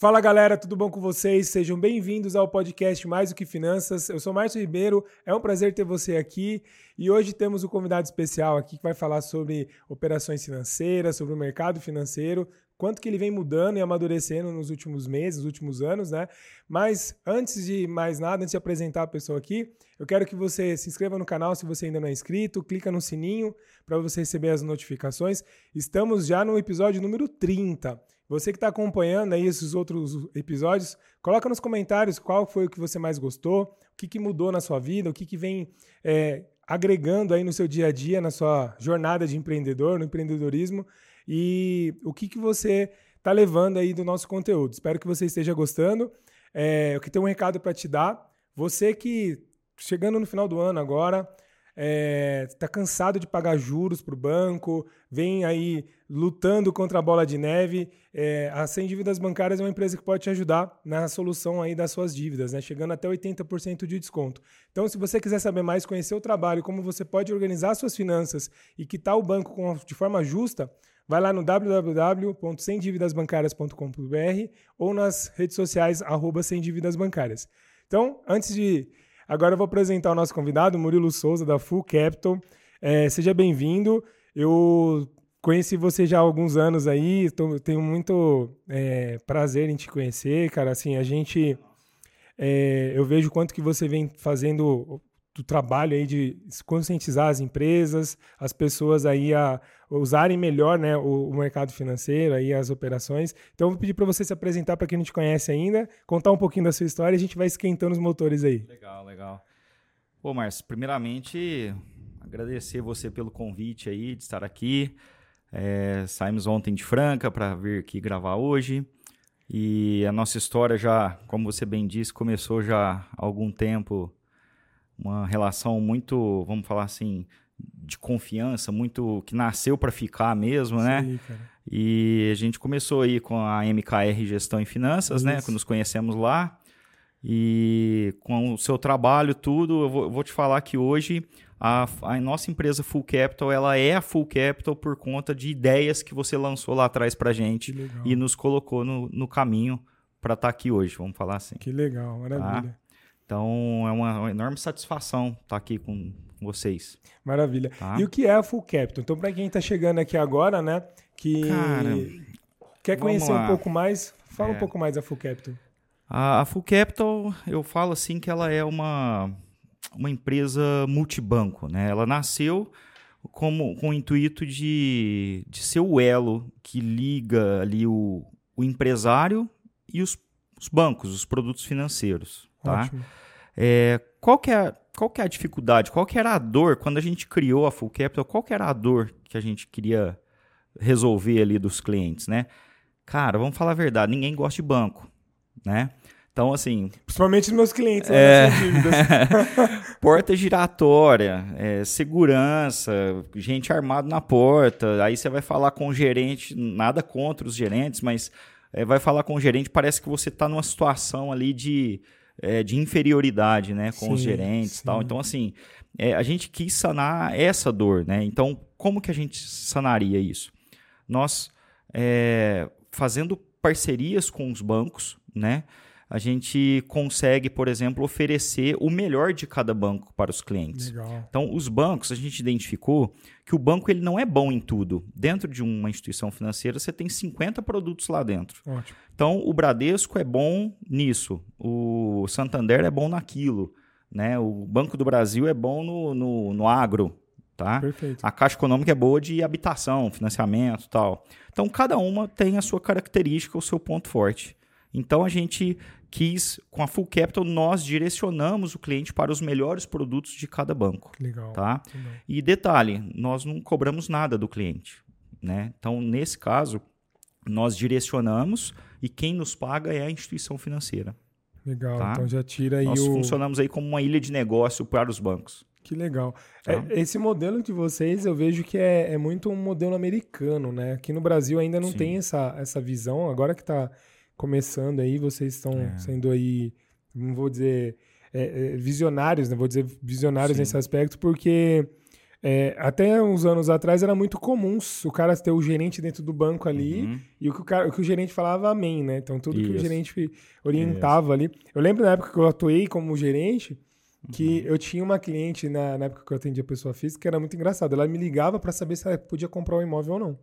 Fala galera, tudo bom com vocês? Sejam bem-vindos ao podcast Mais do que Finanças. Eu sou Márcio Ribeiro, é um prazer ter você aqui e hoje temos um convidado especial aqui que vai falar sobre operações financeiras, sobre o mercado financeiro, quanto que ele vem mudando e amadurecendo nos últimos meses, nos últimos anos, né? Mas antes de mais nada, antes de apresentar a pessoa aqui, eu quero que você se inscreva no canal se você ainda não é inscrito, clica no sininho para você receber as notificações. Estamos já no episódio número 30. Você que está acompanhando aí esses outros episódios, coloca nos comentários qual foi o que você mais gostou, o que, que mudou na sua vida, o que, que vem é, agregando aí no seu dia a dia, na sua jornada de empreendedor, no empreendedorismo, e o que, que você está levando aí do nosso conteúdo. Espero que você esteja gostando. É, eu tenho um recado para te dar. Você que chegando no final do ano agora, está é, tá cansado de pagar juros para o banco, vem aí lutando contra a bola de neve. É, a Sem Dívidas Bancárias é uma empresa que pode te ajudar na solução aí das suas dívidas, né? chegando até 80% de desconto. Então, se você quiser saber mais, conhecer o trabalho, como você pode organizar suas finanças e quitar o banco com, de forma justa, vai lá no www.semdividasbancarias.com.br ou nas redes sociais, arroba Sem Dívidas Bancárias. Então, antes de Agora eu vou apresentar o nosso convidado, Murilo Souza, da Full Capital. É, seja bem-vindo. Eu conheci você já há alguns anos aí, tô, tenho muito é, prazer em te conhecer, cara. Assim, a gente. É, eu vejo quanto que você vem fazendo do trabalho aí de conscientizar as empresas, as pessoas aí a usarem melhor né, o, o mercado financeiro, aí as operações. Então eu vou pedir para você se apresentar para quem não te conhece ainda, contar um pouquinho da sua história e a gente vai esquentando os motores aí. Legal, legal. Pô, Márcio, primeiramente agradecer você pelo convite aí de estar aqui. É, saímos ontem de Franca para vir aqui gravar hoje. E a nossa história já, como você bem disse, começou já há algum tempo uma relação muito, vamos falar assim, de confiança, muito que nasceu para ficar mesmo, né? Sim, cara. E a gente começou aí com a MKR Gestão e Finanças, né? Isso. né? Que nos conhecemos lá. E com o seu trabalho, tudo, eu vou, eu vou te falar que hoje a, a, nossa empresa Full Capital, ela é a Full Capital por conta de ideias que você lançou lá atrás para gente e nos colocou no, no caminho para estar tá aqui hoje, vamos falar assim. Que legal, maravilha. Tá? Então é uma, uma enorme satisfação estar tá aqui com, vocês. Maravilha. Tá? E o que é a Full Capital? Então, para quem está chegando aqui agora, né, que Cara, quer conhecer um pouco mais, fala é. um pouco mais da Full Capital. A, a Full Capital, eu falo assim que ela é uma, uma empresa multibanco, né? Ela nasceu como, com o intuito de, de ser o elo que liga ali o, o empresário e os, os bancos, os produtos financeiros. Tá? Ótimo. É, qual, que é, qual que é a dificuldade? Qual que era a dor quando a gente criou a Full Capital? Qual que era a dor que a gente queria resolver ali dos clientes, né? Cara, vamos falar a verdade, ninguém gosta de banco, né? Então, assim. Principalmente os meus clientes, é... porta giratória, é, segurança, gente armado na porta. Aí você vai falar com o gerente, nada contra os gerentes, mas é, vai falar com o gerente, parece que você está numa situação ali de é, de inferioridade, né, com sim, os gerentes e tal. Então, assim, é, a gente quis sanar essa dor, né? Então, como que a gente sanaria isso? Nós, é, fazendo parcerias com os bancos, né? A gente consegue, por exemplo, oferecer o melhor de cada banco para os clientes. Legal. Então, os bancos, a gente identificou que o banco ele não é bom em tudo. Dentro de uma instituição financeira, você tem 50 produtos lá dentro. Ótimo. Então, o Bradesco é bom nisso, o Santander é bom naquilo, né? o Banco do Brasil é bom no, no, no agro, Tá? Perfeito. A Caixa Econômica é boa de habitação, financiamento tal. Então, cada uma tem a sua característica, o seu ponto forte. Então, a gente quis, com a Full Capital, nós direcionamos o cliente para os melhores produtos de cada banco. Legal. Tá? Legal. E detalhe, nós não cobramos nada do cliente. Né? Então, nesse caso, nós direcionamos e quem nos paga é a instituição financeira. Legal, tá? então já tira aí Nós o... funcionamos aí como uma ilha de negócio para os bancos. Que legal. Tá? É, esse modelo de vocês, eu vejo que é, é, muito um modelo americano, né? Aqui no Brasil ainda não Sim. tem essa, essa visão. Agora que está começando aí, vocês estão é. sendo aí, não vou dizer é, é, visionários, né? Vou dizer visionários Sim. nesse aspecto, porque é, até uns anos atrás era muito comum o cara ter o gerente dentro do banco ali Uhum. e o que o, cara, o que o gerente falava amém, né? Então tudo que o Isso. gerente orientava ali. Eu lembro na época que eu atuei como gerente que Uhum. eu tinha uma cliente na, na época que eu atendia pessoa física que era muito engraçado. Ela me ligava para saber se ela podia comprar um imóvel ou não.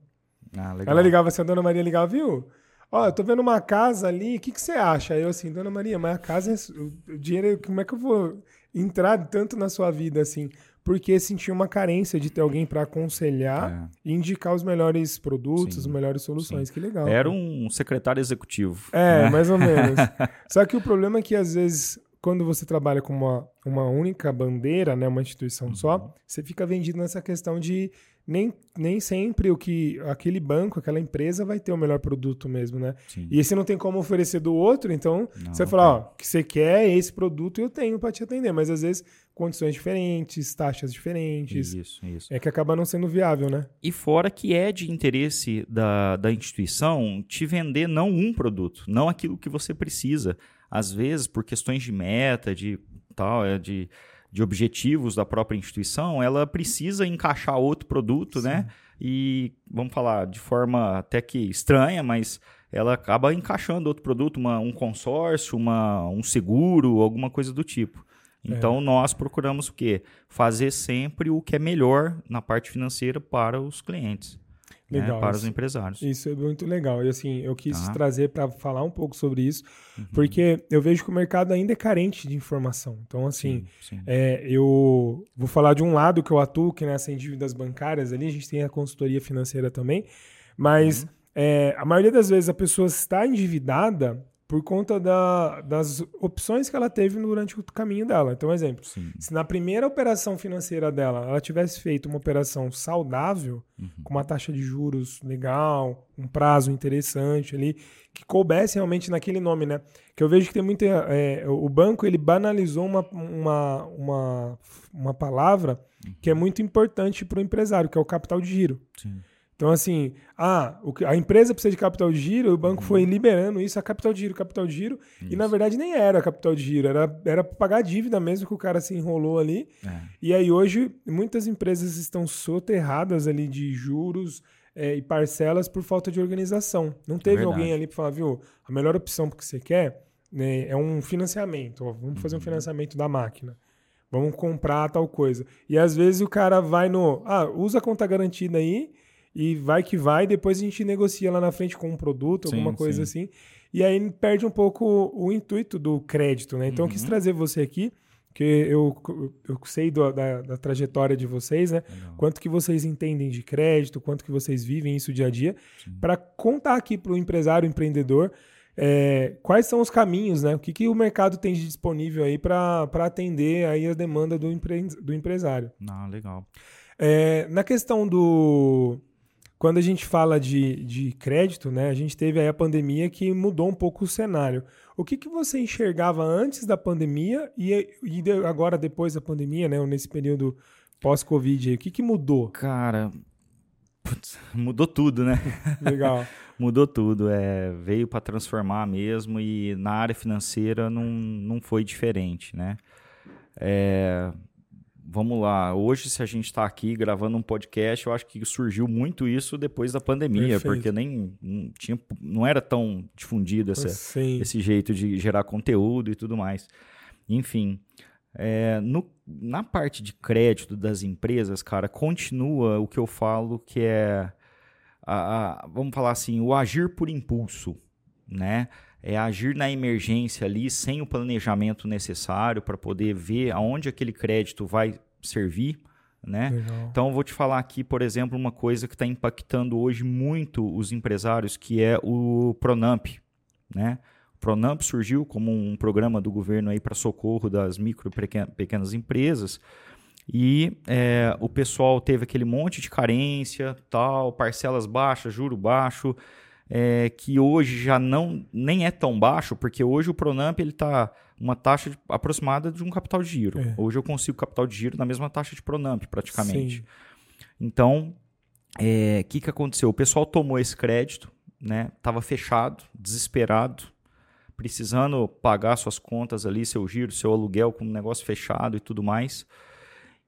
Ah. Ela ligava assim, a dona Maria ligava, viu? Ó, eu tô vendo uma casa ali, o que, que você acha? Aí eu assim, dona Maria, mas a casa, é, o dinheiro, como é que eu vou entrar tanto na sua vida assim? Porque sentia uma carência de ter alguém para aconselhar É. e indicar os melhores produtos, Sim, as melhores soluções. Que legal. Era um secretário executivo. É, né? mais ou menos. Só que o problema é que, às vezes, quando você trabalha com uma, uma única bandeira, né, uma instituição Uhum. só, você fica vendido nessa questão de nem, nem sempre o que aquele banco, aquela empresa vai ter o melhor produto mesmo, né? Sim. E você não tem como oferecer do outro, então Não, você fala, ó, o que você quer é esse produto e eu tenho para te atender, mas às vezes condições diferentes, taxas diferentes, Isso, isso. é que acaba não sendo viável, né? E fora que é de interesse da, da instituição te vender não um produto, não aquilo que você precisa. Às vezes, por questões de meta, de tal, é, de, de objetivos da própria instituição, ela precisa encaixar outro produto, né? E vamos falar de forma até que estranha, mas ela acaba encaixando outro produto, uma, um consórcio, uma, um seguro, alguma coisa do tipo. Então nós procuramos o quê? Fazer sempre o que é melhor na parte financeira para os clientes, né? Legal, para isso. os empresários. Isso é muito legal. E assim, eu quis Tá. trazer para falar um pouco sobre isso, Uhum. porque eu vejo que o mercado ainda é carente de informação. Então, assim, sim. é, eu vou falar de um lado que eu atuo, que nessa em dívidas bancárias ali, a gente tem a consultoria financeira também, mas Uhum. é, a maioria das vezes a pessoa está endividada por conta da- das opções que ela teve durante o caminho dela. Então, exemplo, Sim. se na primeira operação financeira dela ela tivesse feito uma operação saudável, Uhum. com uma taxa de juros legal, um prazo interessante ali, que coubesse realmente naquele nome, né? Que eu vejo que tem muita. é, o banco ele banalizou uma, uma, uma, uma palavra que é muito importante para o empresário, que é o capital de giro. Sim. Então, assim, ah, o que- a empresa precisa de capital de giro, o banco foi liberando isso a capital de giro, capital de giro, e na verdade nem era capital de giro, era, era pagar a dívida mesmo que o cara se enrolou ali. É. E aí hoje muitas empresas estão soterradas ali de juros é, e parcelas por falta de organização. Não teve verdade. alguém ali para falar, viu, a melhor opção que você quer né, é um financiamento. ó, vamos fazer um financiamento da máquina. Vamos comprar tal coisa. E às vezes o cara vai no, ah, usa a conta garantida aí e vai que vai, depois a gente negocia lá na frente com um produto, Sim, alguma coisa sim. assim. E aí perde um pouco o intuito do crédito, né? Então eu quis Uhum. trazer você aqui, que eu, eu sei do- da, da trajetória de vocês, né? Legal. Quanto que vocês entendem de crédito, quanto que vocês vivem isso dia a dia, para contar aqui para o empresário, empreendedor, é, quais são os caminhos, né? O que, que o mercado tem de disponível aí para atender aí a demanda do, empre, do empresário. Ah, legal. É, na questão do. Quando a gente fala de, de crédito, né? A gente teve aí a pandemia que mudou um pouco o cenário. O que, que você enxergava antes da pandemia e, e agora depois da pandemia, né? Nesse período pós-Covid o que, que mudou? Cara, putz, mudou tudo, né? Legal. Mudou tudo, é, veio para transformar mesmo e na área financeira não, não foi diferente, né? É, vamos lá, hoje se a gente está aqui gravando um podcast, eu acho que surgiu muito isso depois da pandemia, Perfeito. porque nem não, tinha, não era tão difundido essa, esse jeito de gerar conteúdo e tudo mais. Enfim, é, no- na parte de crédito das empresas, cara, continua o que eu falo que é, a- a- vamos falar assim, o agir por impulso, né? É agir na emergência ali, sem o planejamento necessário para poder ver aonde aquele crédito vai servir, né? Legal. Então, eu vou te falar aqui, por exemplo, uma coisa que está impactando hoje muito os empresários, que é o Pronamp. Né? O Pronamp surgiu como um programa do governo aí para socorro das micro e pequen- pequenas empresas. E é, o pessoal teve aquele monte de carência, tal, parcelas baixas, juro baixo, é, que hoje já não nem é tão baixo, porque hoje o Pronamp ele está uma taxa de- aproximada de um capital de giro. É. Hoje eu consigo capital de giro na mesma taxa de Pronamp, praticamente. Sim. Então, o que, que aconteceu? O pessoal tomou esse crédito, né? Tava fechado, desesperado, precisando pagar suas contas ali, seu giro, seu aluguel com o negócio fechado e tudo mais.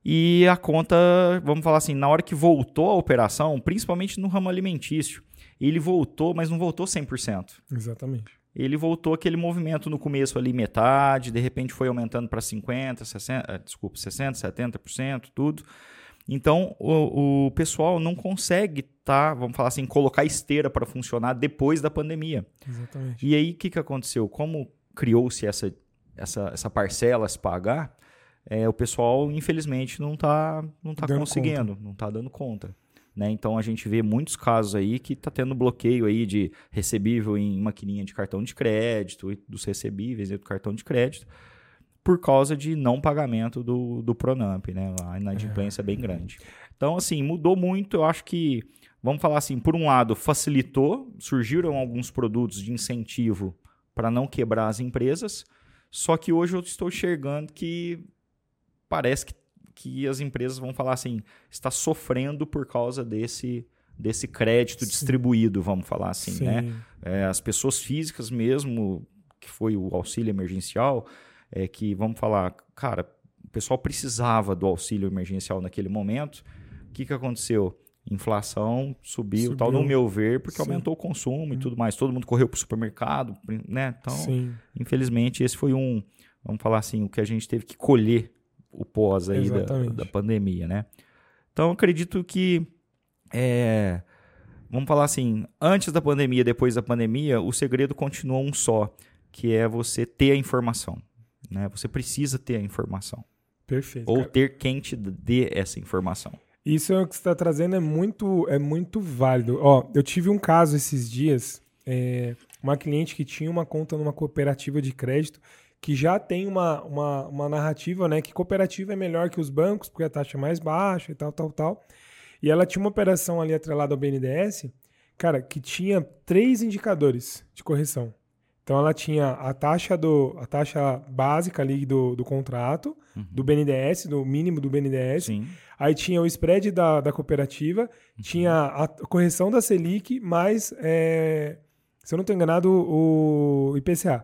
E a conta, vamos falar assim, na hora que voltou a operação, principalmente no ramo alimentício, ele voltou, mas não voltou 100%. Exatamente. Ele voltou aquele movimento no começo ali metade, de repente foi aumentando para 50, 60, desculpa, 60, 70%, tudo. Então, o, o pessoal não consegue, tá, vamos falar assim, colocar esteira para funcionar depois da pandemia. Exatamente. E aí, o que, que aconteceu? Como criou-se essa, essa, essa parcela a se pagar, é, o pessoal, infelizmente, não está não tá conseguindo, conta. não está dando conta. Né? Então, a gente vê muitos casos aí que está tendo bloqueio aí de recebível em maquininha de cartão de crédito, dos recebíveis do cartão de crédito, por causa de não pagamento do, do Pronamp, né? A inadimplência é bem grande. Então, assim, mudou muito. Eu acho que, vamos falar assim, por um lado, facilitou, surgiram alguns produtos de incentivo para não quebrar as empresas, só que hoje eu estou enxergando que parece que, que as empresas vão falar assim, está sofrendo por causa desse desse crédito Sim. distribuído, vamos falar assim, né? Sim. né? É, as pessoas físicas mesmo, que foi o auxílio emergencial, é que, vamos falar, cara, o pessoal precisava do auxílio emergencial naquele momento. O que, que aconteceu? Inflação subiu, subiu. tal, no meu ver, porque Sim. aumentou o consumo e hum. tudo mais. Todo mundo correu para o supermercado, né? Então, infelizmente, esse foi um, vamos falar assim, o que a gente teve que colher o pós aí da, da, pandemia, né? Então, acredito que, é, vamos falar assim, antes da pandemia, depois da pandemia, o segredo continua um só, que é você ter a informação. Né? Você precisa ter a informação. Perfeito. Ou cara. ter quem te dê essa informação. Isso é o que você está trazendo é muito, é muito válido. Ó, eu tive um caso esses dias, é, uma cliente que tinha uma conta numa cooperativa de crédito que já tem uma, uma, uma narrativa, né? Que cooperativa é melhor que os bancos, porque a taxa é mais baixa e tal, tal, tal. E ela tinha uma operação ali atrelada ao BNDES, cara, que tinha três indicadores de correção. Então ela tinha a taxa do a taxa básica ali do, do contrato, uhum. do BNDES, do mínimo do BNDES. Sim. Aí tinha o spread da, da cooperativa, uhum. tinha a correção da Selic, mais, é, se eu não estou enganado, o IPCA.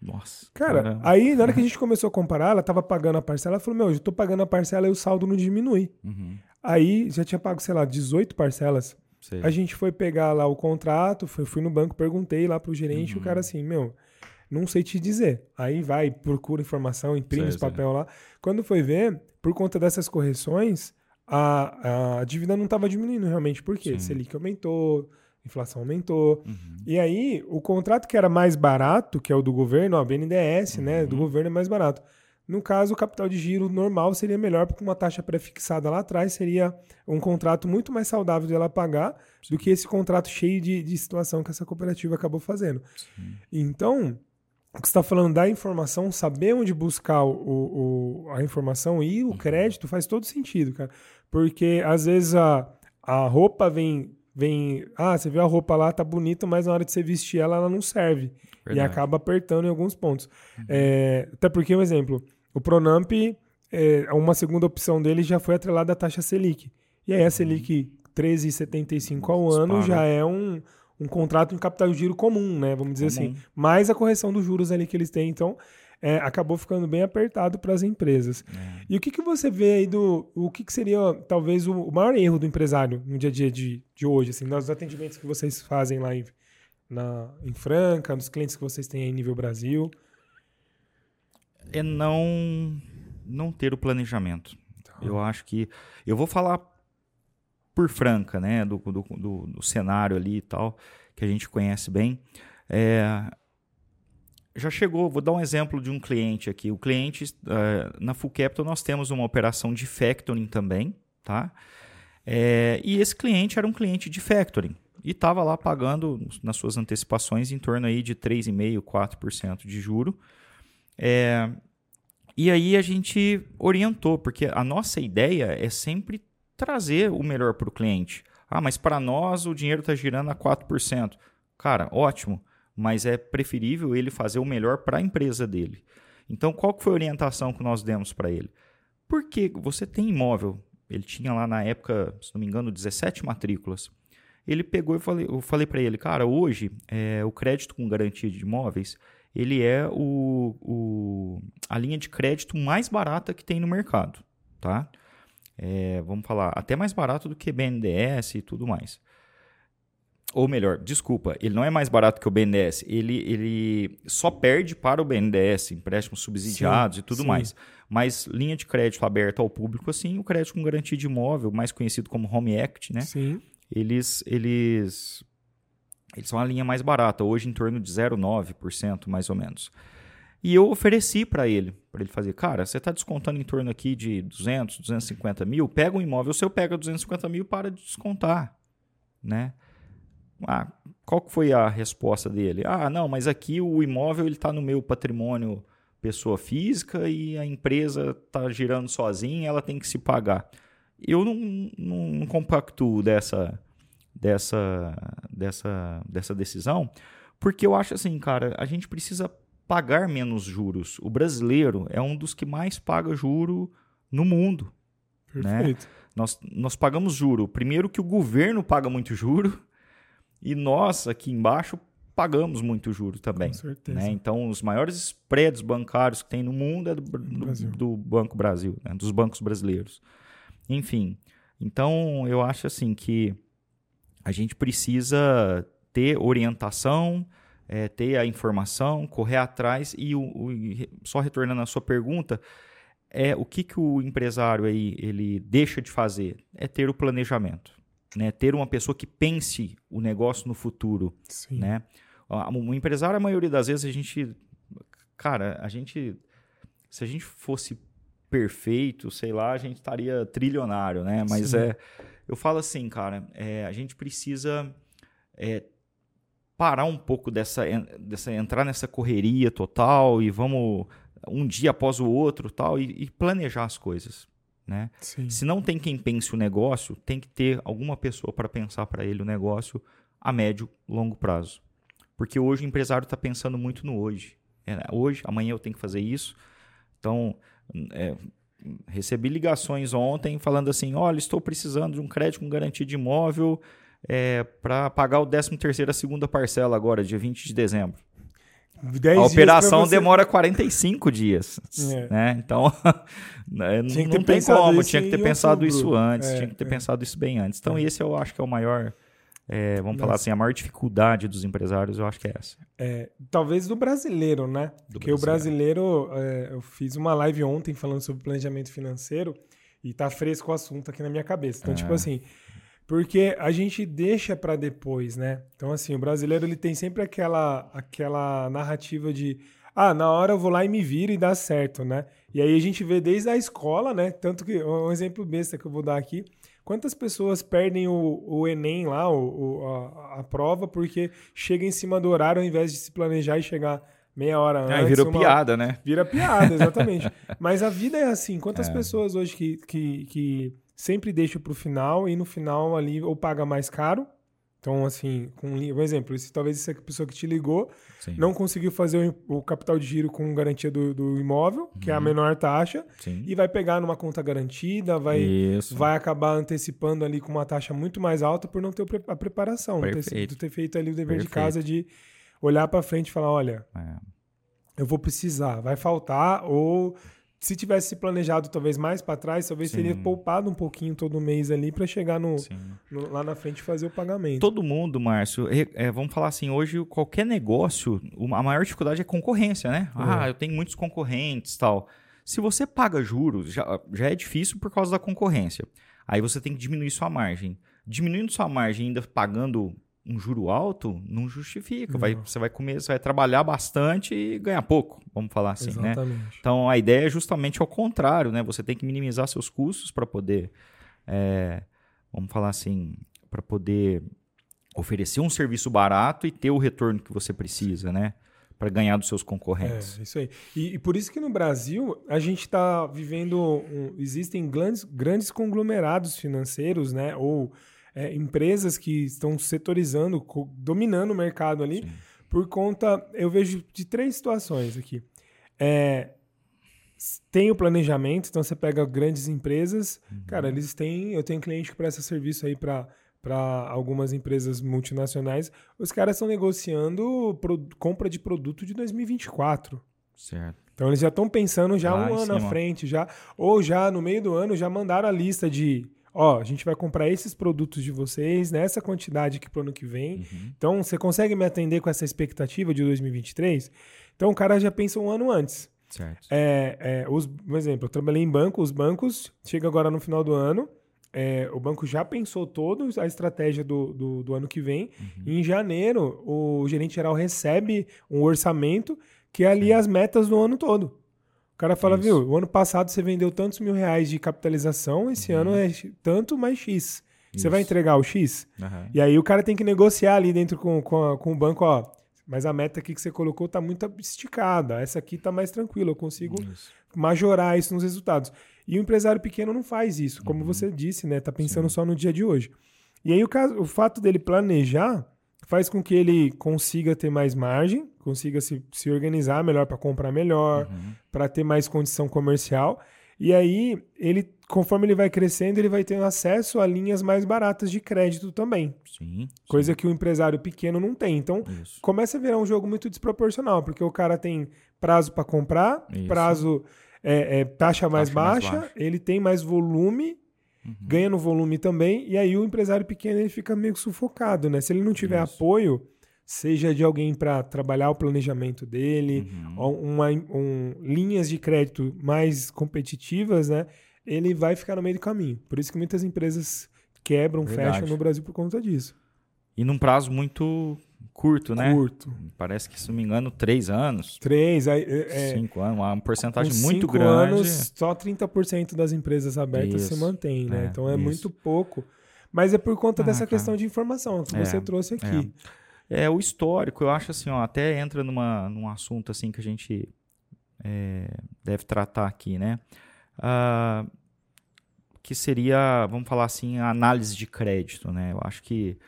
Nossa. Cara, caramba. aí na hora que a gente começou a comparar, ela estava pagando a parcela, ela falou: Meu, eu estou pagando a parcela e o saldo não diminui. Uhum. Aí já tinha pago, sei lá, 18 parcelas. Sei. A gente foi pegar lá o contrato, fui, fui no banco, perguntei lá pro gerente, uhum. o cara assim, meu, não sei te dizer. Aí vai, procura informação, imprime os papel lá. Quando foi ver, por conta dessas correções, a, a dívida não estava diminuindo realmente. Por quê? Sim. Selic aumentou, inflação aumentou. Uhum. E aí, o contrato que era mais barato, que é o do governo, ó, BNDES, uhum. né? Do uhum. governo é mais barato. No caso, o capital de giro normal seria melhor, porque uma taxa pré-fixada lá atrás seria um contrato muito mais saudável de ela pagar Sim. do que esse contrato cheio de, de situação que essa cooperativa acabou fazendo. Sim. Então, o que você está falando da informação, saber onde buscar o, o, a informação e o uhum. crédito faz todo sentido, cara. Porque às vezes a, a roupa vem vem, ah, você viu a roupa lá, tá bonita, mas na hora de você vestir ela, ela não serve. Verdade. E acaba apertando em alguns pontos. Uhum. É, até porque, um exemplo, o Pronamp, é, uma segunda opção dele já foi atrelada à taxa Selic. E aí a Selic 13,75 ao ano já é um, um contrato em capital de giro comum, né? Vamos dizer comum. assim. Mais a correção dos juros ali que eles têm. Então, é, acabou ficando bem apertado para as empresas. É. E o que, que você vê aí do. O que, que seria talvez o, maior erro do empresário no dia a dia de, de hoje, assim, nos atendimentos que vocês fazem lá em, na, em Franca, nos clientes que vocês têm aí em nível Brasil? é não não ter o planejamento. Tá. Eu acho que eu vou falar por franca, né, do, do, do, do, cenário ali e tal que a gente conhece bem. É, já chegou, vou dar um exemplo de um cliente aqui. O cliente uh, na Full Capital nós temos uma operação de factoring também, tá? É, e esse cliente era um cliente de factoring e estava lá pagando nas suas antecipações em torno aí de 3,5%, 4% de juro. É, e aí a gente orientou, porque a nossa ideia é sempre trazer o melhor para o cliente. Ah, mas para nós o dinheiro está girando a 4%. Cara, ótimo, mas é preferível ele fazer o melhor para a empresa dele. Então, qual que foi a orientação que nós demos para ele? Porque você tem imóvel, ele tinha lá na época, se não me engano, 17 matrículas. Ele pegou e falei, eu falei para ele, cara, hoje é, o crédito com garantia de imóveis ele é o, o, a linha de crédito mais barata que tem no mercado, tá? é, vamos falar, até mais barato do que BNDES e tudo mais. Ou melhor, desculpa, ele não é mais barato que o BNDES, ele, ele só perde para o BNDES, empréstimos subsidiados sim, e tudo sim. mais. Mas linha de crédito aberta ao público, assim, o crédito com garantia de imóvel, mais conhecido como Home Equity, né? Sim. Eles, eles, eles são a linha mais barata, hoje em torno de 0,9% mais ou menos. E eu ofereci para ele, para ele fazer, cara, você está descontando em torno aqui de 200, 250 mil, pega um imóvel seu, pega 250 mil para de descontar, né? Ah, qual foi a resposta dele? Ah, não, mas aqui o imóvel está no meu patrimônio pessoa física e a empresa está girando sozinha, ela tem que se pagar. Eu não, não, não compactuo dessa, dessa, dessa, dessa decisão, porque eu acho assim, cara, a gente precisa pagar menos juros. O brasileiro é um dos que mais paga juro no mundo. Né? Perfeito. Né? Nós, nós pagamos juro. Primeiro que o governo paga muito juro e nós aqui embaixo pagamos muito juro também. Com certeza. Né? Então, os maiores spreads bancários que tem no mundo é do, do, do Banco Brasil, né? dos bancos brasileiros. Enfim, então eu acho assim que a gente precisa ter orientação, é, ter a informação, correr atrás e, o, o, só retornando à sua pergunta, é o que, que o empresário aí ele deixa de fazer? É ter o planejamento, né? Ter uma pessoa que pense o negócio no futuro, Sim. né? O empresário, a maioria das vezes, a gente, cara, a gente, se a gente fosse perfeito, sei lá, a gente estaria trilionário, né? Mas Sim. é, eu falo assim, cara, é, a gente precisa é, parar um pouco dessa, dessa entrar nessa correria total e vamos um dia após o outro tal e, e planejar as coisas. Né? Se não tem quem pense o negócio, tem que ter alguma pessoa para pensar para ele o negócio a médio, longo prazo. Porque hoje o empresário está pensando muito no hoje. É, hoje, amanhã eu tenho que fazer isso. Então, é, recebi ligações ontem falando assim: olha, estou precisando de um crédito com garantia de imóvel é, para pagar o 13 terceiro a segunda parcela agora, dia 20 de dezembro. A operação você... demora 45 dias. É. Né? Então, não, não tem como. Tinha que ter pensado outubro. isso antes. É, tinha que ter é. pensado isso bem antes. Então, é. esse eu acho que é o maior. É, vamos Nossa. falar assim, a maior dificuldade dos empresários, eu acho que é essa. É, talvez do brasileiro, né? Do Porque brasileiro. o brasileiro, eu fiz uma live ontem falando sobre planejamento financeiro e tá fresco o assunto aqui na minha cabeça. Então, tipo assim, porque a gente deixa para depois, né? Então, assim, o brasileiro ele tem sempre aquela, aquela narrativa de ah, na hora eu vou lá e me viro e dá certo, né? E aí a gente vê desde a escola, né? Tanto que, um exemplo besta que eu vou dar aqui, quantas pessoas perdem o, o Enem lá, o, o a, a, prova, porque chega em cima do horário ao invés de se planejar e chegar meia hora antes. Aí virou uma... piada, né? Vira piada, exatamente. Mas a vida é assim. Quantas é. pessoas hoje que, que, que sempre deixa para o final e no final ali ou paga mais caro. Então, assim, com um exemplo, se talvez essa pessoa que te ligou Sim. não conseguiu fazer o, o, capital de giro com garantia do, do imóvel, uhum. que é a uhum. menor taxa, Sim. e vai pegar numa conta garantida, vai, vai acabar antecipando ali com uma taxa muito mais alta por não ter a preparação, ter, ter, feito ali o dever Perfeito. de casa de olhar para frente e falar, olha, é. eu vou precisar, vai faltar ou se tivesse planejado talvez mais para trás, talvez Sim. teria poupado um pouquinho todo mês ali para chegar no, no, lá na frente e fazer o pagamento. Todo mundo, Márcio, é, vamos falar assim, hoje qualquer negócio, a maior dificuldade é concorrência, né? É. Ah, eu tenho muitos concorrentes tal. Se você paga juros, já, já é difícil por causa da concorrência. Aí você tem que diminuir sua margem. Diminuindo sua margem ainda pagando um juro alto não justifica. Não. Vai, você vai comer, você vai trabalhar bastante e ganhar pouco, vamos falar assim, né? Exatamente. né? Então a ideia é justamente ao contrário, né? Você tem que minimizar seus custos para poder, é, vamos falar assim, para poder oferecer um serviço barato e ter o retorno que você precisa, né? Para ganhar dos seus concorrentes. É, isso aí. E, e, por isso que no Brasil a gente está vivendo. Um, existem grandes, grandes conglomerados financeiros, né? Ou é, empresas que estão setorizando, dominando o mercado ali, Sim. por conta. Eu vejo de três situações aqui. É, tem o planejamento, então você pega grandes empresas, uhum. cara, eles têm. Eu tenho cliente que presta serviço aí para para algumas empresas multinacionais, os caras estão negociando pro, compra de produto de 2024. Certo. Então eles já estão pensando já Lá um ano à cima. frente, já ou já no meio do ano já mandaram a lista de, ó, a gente vai comprar esses produtos de vocês nessa quantidade aqui pro ano que vem. Uhum. Então você consegue me atender com essa expectativa de 2023? Então o cara já pensa um ano antes. Certo. É, é, os, um exemplo, eu trabalhei em banco, os bancos, chega agora no final do ano, é, o banco já pensou toda a estratégia do, do, do ano que vem. Uhum. Em janeiro, o gerente geral recebe um orçamento que é ali as metas do ano todo. O cara fala, Isso. viu, o ano passado você vendeu tantos mil reais de capitalização, esse ano é tanto mais X. Você vai Uhum. Isso. entregar o X? Aham. E aí o cara tem que negociar ali dentro com, com, com o banco, ó. Mas a meta aqui que você colocou tá muito esticada. Essa aqui tá mais tranquila. Eu consigo Isso. majorar isso nos resultados. E o empresário pequeno não faz isso, Uhum. como você disse, né? Tá pensando só no dia de hoje. E aí o, caso, o fato dele planejar faz com que ele consiga ter mais margem, consiga se, se organizar melhor para comprar melhor, Uhum. para ter mais condição comercial. E aí, ele, conforme ele vai crescendo, ele vai tendo acesso a linhas mais baratas de crédito também. Sim. Coisa que o empresário pequeno não tem. Então, sim. Isso. começa a virar um jogo muito desproporcional, porque o cara tem prazo para comprar, Isso. prazo é, é, taxa mais Taxa mais baixa, baixa. ele tem mais volume, Uhum. ganha no volume também, e aí o empresário pequeno ele fica meio sufocado, né? Se ele não tiver Isso. apoio, seja de alguém para trabalhar o planejamento dele, Uhum. uma, um, linhas de crédito mais competitivas, né? Ele vai ficar no meio do caminho. Por isso que muitas empresas quebram, Verdade. fecham no Brasil por conta disso. E num prazo muito curto, né? Curto. Parece que, se não me engano, três anos, Três, aí, é, é, cinco anos, uma porcentagem muito cinco grande. anos, só 30% das empresas abertas se Isso, mantém, né? é, então é isso. muito pouco. Mas é por conta Ah, dessa cara. questão de informação que É, você trouxe aqui. É, o histórico, eu acho assim, ó, até entra numa, num assunto assim que a gente é, deve tratar aqui, né? Ah, que seria, vamos falar assim, a análise de crédito, né? Eu acho que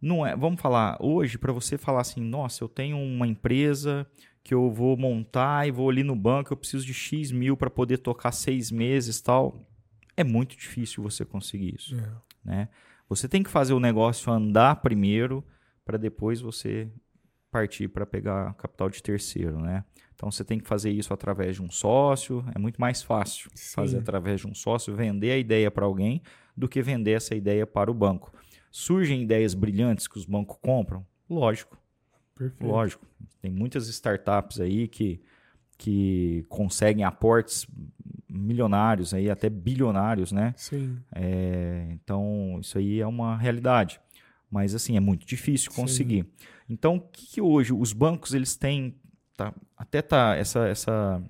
não é, vamos falar hoje para você falar assim, nossa, eu tenho uma empresa que eu vou montar e vou ali no banco, eu preciso de X mil para poder tocar seis meses, tal. É muito difícil você conseguir isso É. né? Você tem que fazer o negócio andar primeiro para depois você partir para pegar capital de terceiro, né? Então você tem que fazer isso através de um sócio, é muito mais fácil Sim. fazer através de um sócio, vender a ideia para alguém do que vender essa ideia para o banco. Surgem ideias brilhantes que os bancos compram? Lógico, Perfeito. lógico. Tem muitas startups aí que, que conseguem aportes milionários aí, até bilionários, né? Sim. É, então, isso aí é uma realidade. Mas, assim, é muito difícil Sim. conseguir. Então, o que, que hoje os bancos eles têm? tá, até tá essa, essa,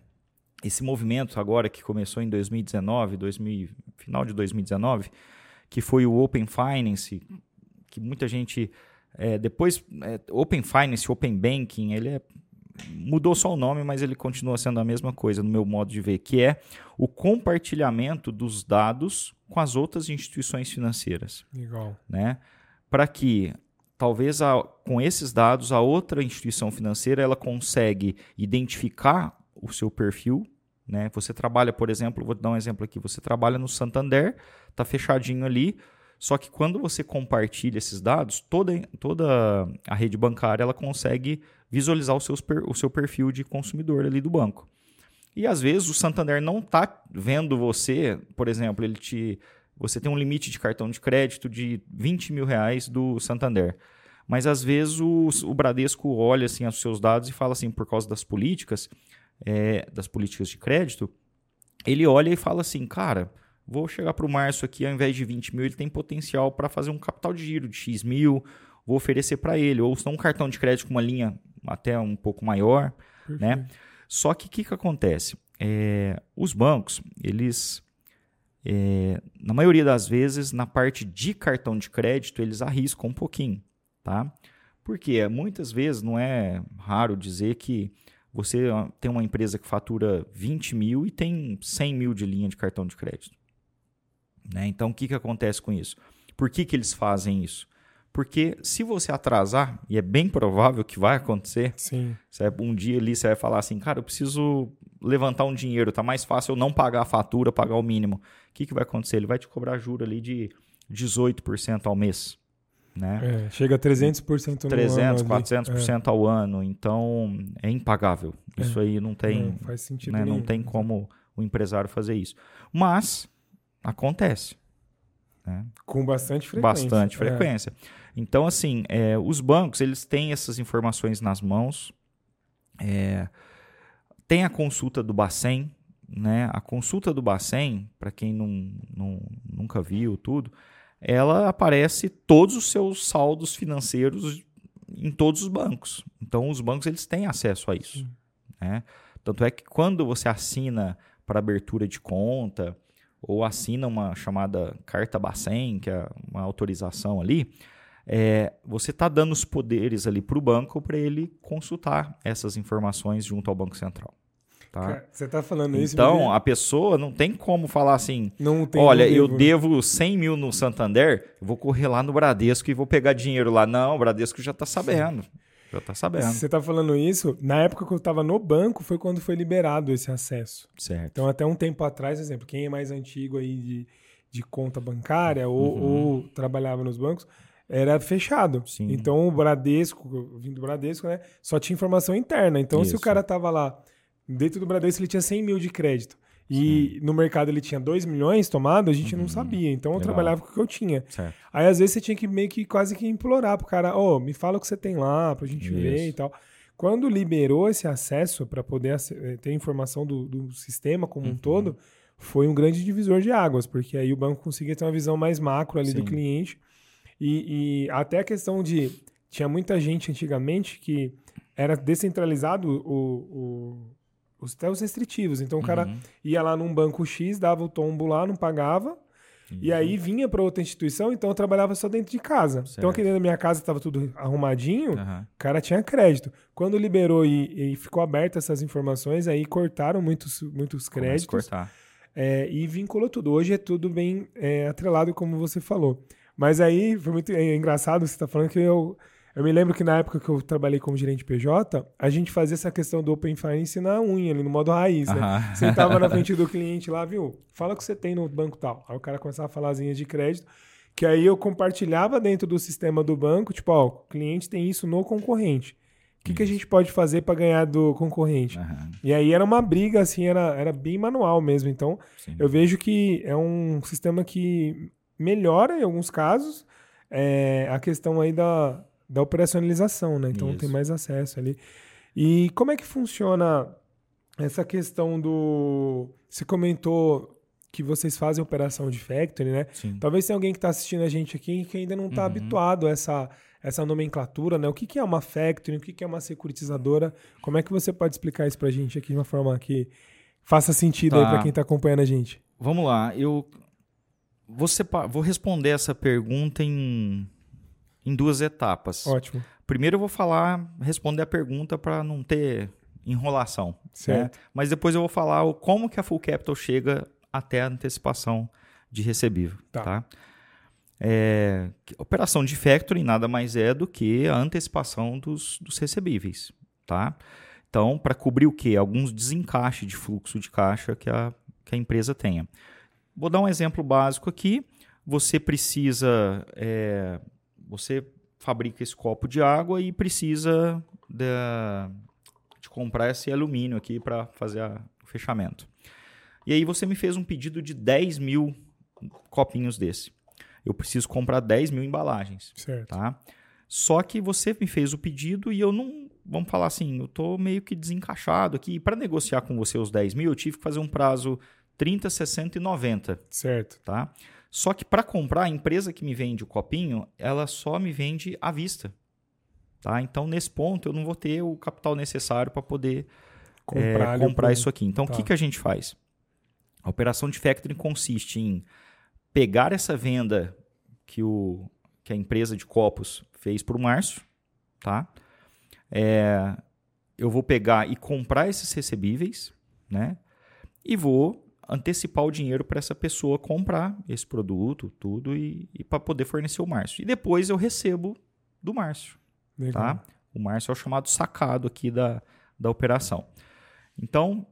esse movimento agora que começou em 2019, 2000, final de 2019, que foi o Open Finance, que muita gente. é, depois, é, Open Finance, Open Banking, ele é mudou só o nome, mas ele continua sendo a mesma coisa no meu modo de ver, que é o compartilhamento dos dados com as outras instituições financeiras, Legal. né? Para que talvez a- com esses dados a outra instituição financeira ela consegue identificar o seu perfil, né? Você trabalha, por exemplo, vou dar um exemplo aqui, você trabalha no Santander, tá fechadinho ali, só que quando você compartilha esses dados, toda, toda a rede bancária ela consegue visualizar seus per- o seu perfil de consumidor ali do banco. E às vezes o Santander não está vendo você, por exemplo, ele te, você tem um limite de cartão de crédito de 20 mil reais do Santander. Mas às vezes o, o Bradesco olha assim os seus dados e fala assim, por causa das políticas, é, das políticas de crédito, ele olha e fala assim, cara, vou chegar para o Márcio aqui, ao invés de 20 mil, ele tem potencial para fazer um capital de giro de X mil, vou oferecer para ele. Ou se não um cartão de crédito com uma linha até um pouco maior, né? Só que o que, que acontece? É, os bancos, eles, é, na maioria das vezes, na parte de cartão de crédito, eles arriscam um pouquinho, tá? Porque muitas vezes não é raro dizer que você tem uma empresa que fatura 20 mil e tem 100 mil de linha de cartão de crédito. Né? Então, o que, que acontece com isso? Por que, que eles fazem isso? Porque se você atrasar, e é bem provável que vai acontecer, Sim. você um dia ali você vai falar assim, cara, eu preciso levantar um dinheiro, tá mais fácil eu não pagar a fatura, pagar o mínimo. O que, que vai acontecer? Ele vai te cobrar juro ali de 18% ao mês. Né? É, chega a 300% no 300, ano. 400% é. ao ano. Então, é impagável. É. Isso aí não tem, Não faz sentido né, não tem como o empresário fazer isso. Mas acontece. Né? Com bastante frequência. Bastante É. frequência. Então, assim, é, os bancos, eles têm essas informações nas mãos. Tem a consulta do Bacen, né? A consulta do Bacen, para quem não, não- nunca viu tudo, ela aparece todos os seus saldos financeiros em todos os bancos. Então, os bancos eles têm acesso a isso. Né? Tanto é que quando você assina para abertura de conta ou assina uma chamada carta Bacen, que é uma autorização ali, é, você está dando os poderes ali para o banco para ele consultar essas informações junto ao Banco Central. Tá? Você tá falando isso. Então, mas a pessoa não tem como falar assim, não tem olha, eu né? devo 100 mil no Santander, eu vou correr lá no Bradesco e vou pegar dinheiro lá. Não, o Bradesco já está sabendo. Já está sabendo. Você tá falando isso, na época que eu tava no banco foi quando foi liberado esse acesso. Certo. Então, até um tempo atrás, por exemplo, quem é mais antigo aí de, de conta bancária ou, Uhum. ou trabalhava nos bancos, era fechado. Sim. Então, o Bradesco, vim do Bradesco, né? Só tinha informação interna. Então, se o Isso. cara tava lá, dentro do Bradesco, ele tinha 100 mil de crédito. E no mercado ele tinha 2 milhões tomado, a gente não sabia. Então, eu Uhum. Legal. trabalhava com o que eu tinha. Certo. Aí, às vezes, você tinha que meio que quase que implorar pro cara, ô, me fala o que você tem lá pra gente ver Isso. e tal. Quando liberou esse acesso para poder eh, ter informação do, do sistema como Uhum. um todo, foi um grande divisor de águas, porque aí o banco conseguia ter uma visão mais macro ali do Sim. cliente. E, e até a questão de. Tinha muita gente antigamente que era descentralizado o, o- os, até os restritivos. Então o cara Uhum. ia lá num banco X, dava o tombo lá, não pagava. E aí vinha para outra instituição, então eu trabalhava só dentro de casa. Então Certo. aqui dentro da minha casa estava tudo arrumadinho, Aham. o cara tinha crédito. Quando liberou e, e ficou aberto essas informações, aí cortaram muitos, muitos créditos cortar. é, e vinculou tudo. Hoje é tudo bem é, atrelado, como você falou. Mas aí foi muito é, engraçado você estar falando que eu, eu me lembro que na época que eu trabalhei como gerente PJ, a gente fazia essa questão do Open Finance na unha, ali no modo raiz, né? Aham. Sentava na frente do cliente lá, viu? Fala o que você tem no banco tal. Aí o cara começava a falar as linhas de crédito, que aí eu compartilhava dentro do sistema do banco, tipo, ó, o cliente tem isso no concorrente. O que, que a gente pode fazer para ganhar do concorrente? Aham. E aí era uma briga, assim, era, era bem manual mesmo. Então, Sim. eu vejo que é um sistema que melhora em alguns casos é, a questão aí da, da operacionalização, né? Então Isso. tem mais acesso ali. E como é que funciona essa questão do. Você comentou que vocês fazem operação de factory, né? Sim. Talvez tenha alguém que está assistindo a gente aqui que ainda não está Uhum. habituado a essa, essa nomenclatura, né? O que, que é uma factory, o que, que é uma securitizadora? Como é que você pode explicar isso para a gente aqui de uma forma que faça sentido aí Tá. para quem está acompanhando a gente? Vamos lá, eu vou, sepa- vou responder essa pergunta em, em duas etapas. Ótimo. Primeiro eu vou falar, responder a pergunta para não ter enrolação. né? Certo. Mas depois eu vou falar o, como que a Full Capital chega até a antecipação de recebível. Tá. Tá. É, operação de factoring nada mais é do que a antecipação dos, dos recebíveis. Tá? Então, para cobrir o quê? Alguns desencaixes de fluxo de caixa que a, que a empresa tenha. Vou dar um exemplo básico aqui. Você precisa. é, você fabrica esse copo de água e precisa da- de comprar esse alumínio aqui para fazer a- o fechamento. E aí você me fez um pedido de 10 mil copinhos desse. Eu preciso comprar 10 mil embalagens Certo. tá? Só que você me fez o pedido e eu não, vamos falar assim, eu tô meio que desencaixado aqui. Para negociar com você os 10 mil, eu tive que fazer um prazo 30, 60 e 90, Certo. tá? Só que para comprar, a empresa que me vende o copinho, ela só me vende à vista, tá? Então, nesse ponto, eu não vou ter o capital necessário para poder é, Comprar, o comprar isso aqui. Então, Tá. o que, que a gente faz? A operação de factoring consiste em pegar essa venda que, o, que a empresa de copos fez para o Márcio, tá? É, eu vou pegar e comprar esses recebíveis, né? E vou antecipar o dinheiro para essa pessoa comprar esse produto, tudo, e, e para poder fornecer o Márcio. E depois eu recebo do Márcio Legal. tá? O Márcio é o chamado sacado aqui da, da operação. Então,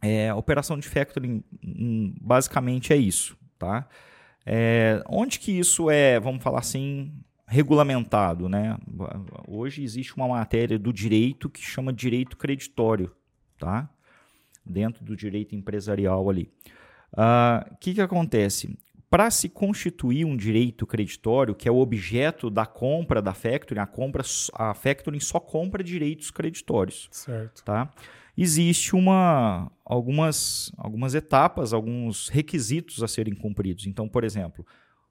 é, a operação de factoring hum, basicamente é isso, tá? É, onde que isso é, vamos falar assim, regulamentado, né? Hoje existe uma matéria do direito que chama direito creditório, tá? Dentro do direito empresarial ali. O uh, ah, que, que acontece? Para se constituir um direito creditório, que é o objeto da compra da factoring, a compra a factoring só compra direitos creditórios. Certo. Tá? Existe uma algumas algumas etapas, alguns requisitos a serem cumpridos. Então, por exemplo,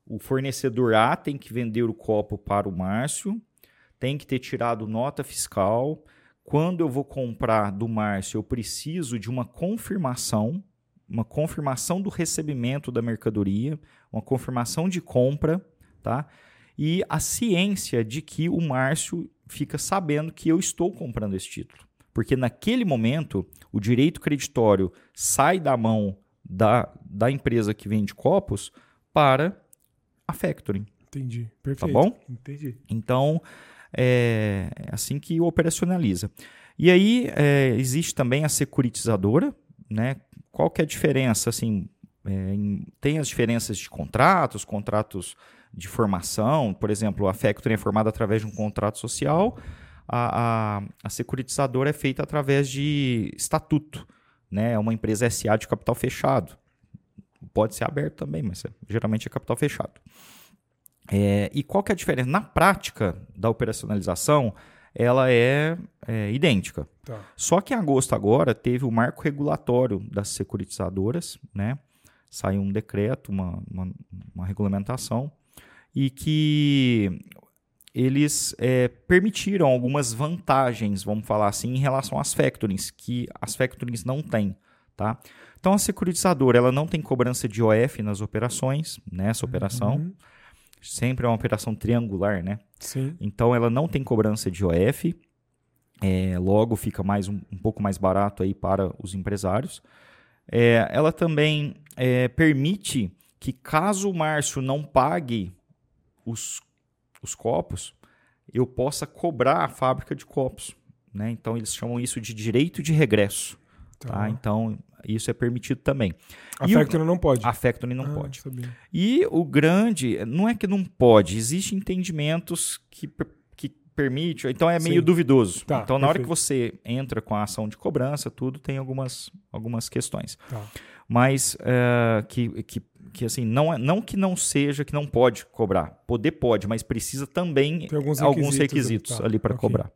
o fornecedor A tem que vender o copo para o Márcio, tem que ter tirado nota fiscal. Quando eu vou comprar do Márcio, eu preciso de uma confirmação uma confirmação do recebimento da mercadoria, uma confirmação de compra, tá? E a ciência de que o Márcio fica sabendo que eu estou comprando esse título. Porque naquele momento, o direito creditório sai da mão da, da empresa que vende copos para a factoring. Entendi. Perfeito. Tá bom? Entendi. Então, é assim que operacionaliza. E aí, é, existe também a securitizadora, né? Qual que é a diferença? Assim, é, em, tem as diferenças de contratos, contratos de formação, por exemplo, a factoring é formada através de um contrato social, a, a, a securitizadora é feita através de estatuto, né? É uma empresa SA de capital fechado. Pode ser aberto também, mas é, geralmente é capital fechado. É, e qual que é a diferença? Na prática da operacionalização, ela é, é idêntica. Tá. Só que em agosto agora teve o marco regulatório das securitizadoras, né? Saiu um decreto, uma, uma, uma regulamentação, e que eles é, permitiram algumas vantagens, vamos falar assim, em relação às factorings, que as factorings não têm. Tá? Então, a securitizadora ela não tem cobrança de OF nas operações, nessa operação. Sempre é uma operação triangular, né? Sim. Então ela não tem cobrança de OF, é, logo fica mais um, um, pouco mais barato aí para os empresários. É, ela também é, permite que caso o Márcio não pague os, os copos, eu possa cobrar a fábrica de copos. Né? Então eles chamam isso de direito de regresso. Tá. tá? Então isso é permitido também. A e Factory o, não pode. A Factory não ah, pode. Sabia. E o grande, não é que não pode, existem entendimentos que, que permite, então é meio Sim. duvidoso. Tá, então, na perfeito. hora que você entra com a ação de cobrança, tudo tem algumas, algumas questões. Tá. Mas uh, que, que, que assim, não, é, não que não seja, que não pode cobrar. Poder pode, mas precisa também alguns requisitos, alguns requisitos tá. ali para okay. cobrar.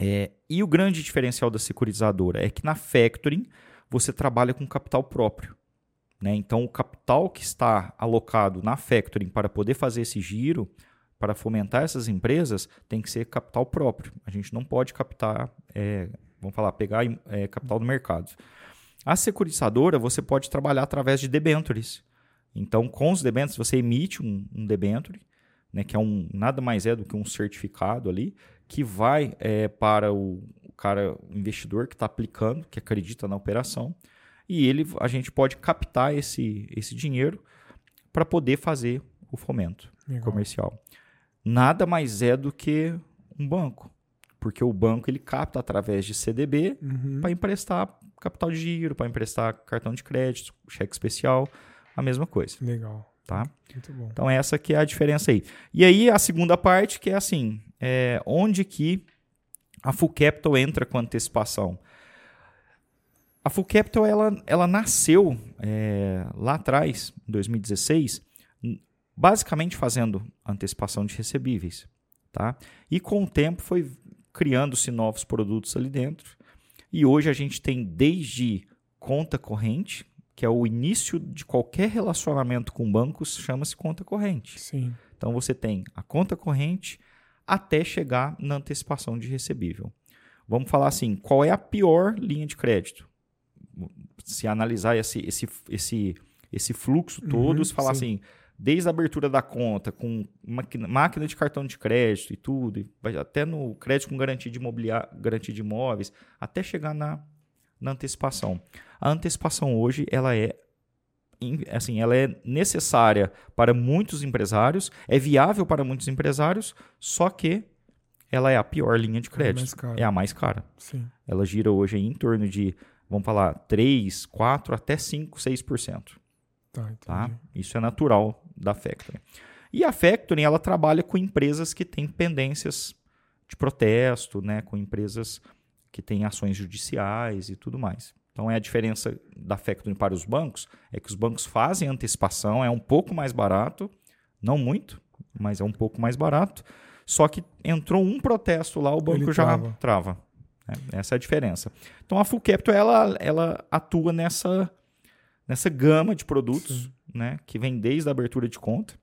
É, e o grande diferencial da securitizadora é que na factoring você trabalha com capital próprio. Né? Então, o capital que está alocado na factoring para poder fazer esse giro, para fomentar essas empresas, tem que ser capital próprio. A gente não pode captar, é, vamos falar, pegar é, capital do mercado. A securitizadora, você pode trabalhar através de debentures. Então, com os debentures, você emite um, um debenture, né, que é um nada mais é do que um certificado ali, que vai é, para o, cara, o investidor que está aplicando, que acredita na operação, e ele, a gente pode captar esse, esse dinheiro para poder fazer o fomento Legal. comercial. Nada mais é do que um banco, porque o banco ele capta através de CDB uhum. para emprestar capital de giro, para emprestar cartão de crédito, cheque especial, a mesma coisa. Legal. Tá? Muito bom. Então essa que é a diferença aí. E aí a segunda parte que é assim, é onde que a Full Capital entra com antecipação. A Full Capital ela, ela nasceu é, lá atrás, em 2016, basicamente fazendo antecipação de recebíveis. Tá? E com o tempo foi criando-se novos produtos ali dentro. E hoje a gente tem desde conta corrente, que é o início de qualquer relacionamento com bancos, chama-se conta corrente. Sim. Então você tem a conta corrente, até chegar na antecipação de recebível. Vamos falar assim, qual é a pior linha de crédito? Se analisar esse, esse, esse, esse fluxo uhum, todo, uhum, falar sim. assim, desde a abertura da conta, com máquina de cartão de crédito e tudo, até no crédito com garantia de, garantia de imóveis, até chegar na, na antecipação. A antecipação hoje ela é assim, ela é necessária para muitos empresários, é viável para muitos empresários, só que ela é a pior linha de crédito. É, é a mais cara. Sim. Ela gira hoje em torno de, vamos falar, 3, 4 até 5, 6%. Tá, tá? Isso é natural da Factory. E a factoring, ela trabalha com empresas que têm pendências de protesto, né, com empresas que têm ações judiciais e tudo mais. Então, é a diferença da factoring para os bancos, é que os bancos fazem antecipação, é um pouco mais barato, não muito, mas é um pouco mais barato. Só que entrou um protesto lá, o banco Ele já trava. trava. É, essa é a diferença. Então, a Full Capital, ela, ela atua nessa, nessa gama de produtos, né, que vem desde a abertura de conta.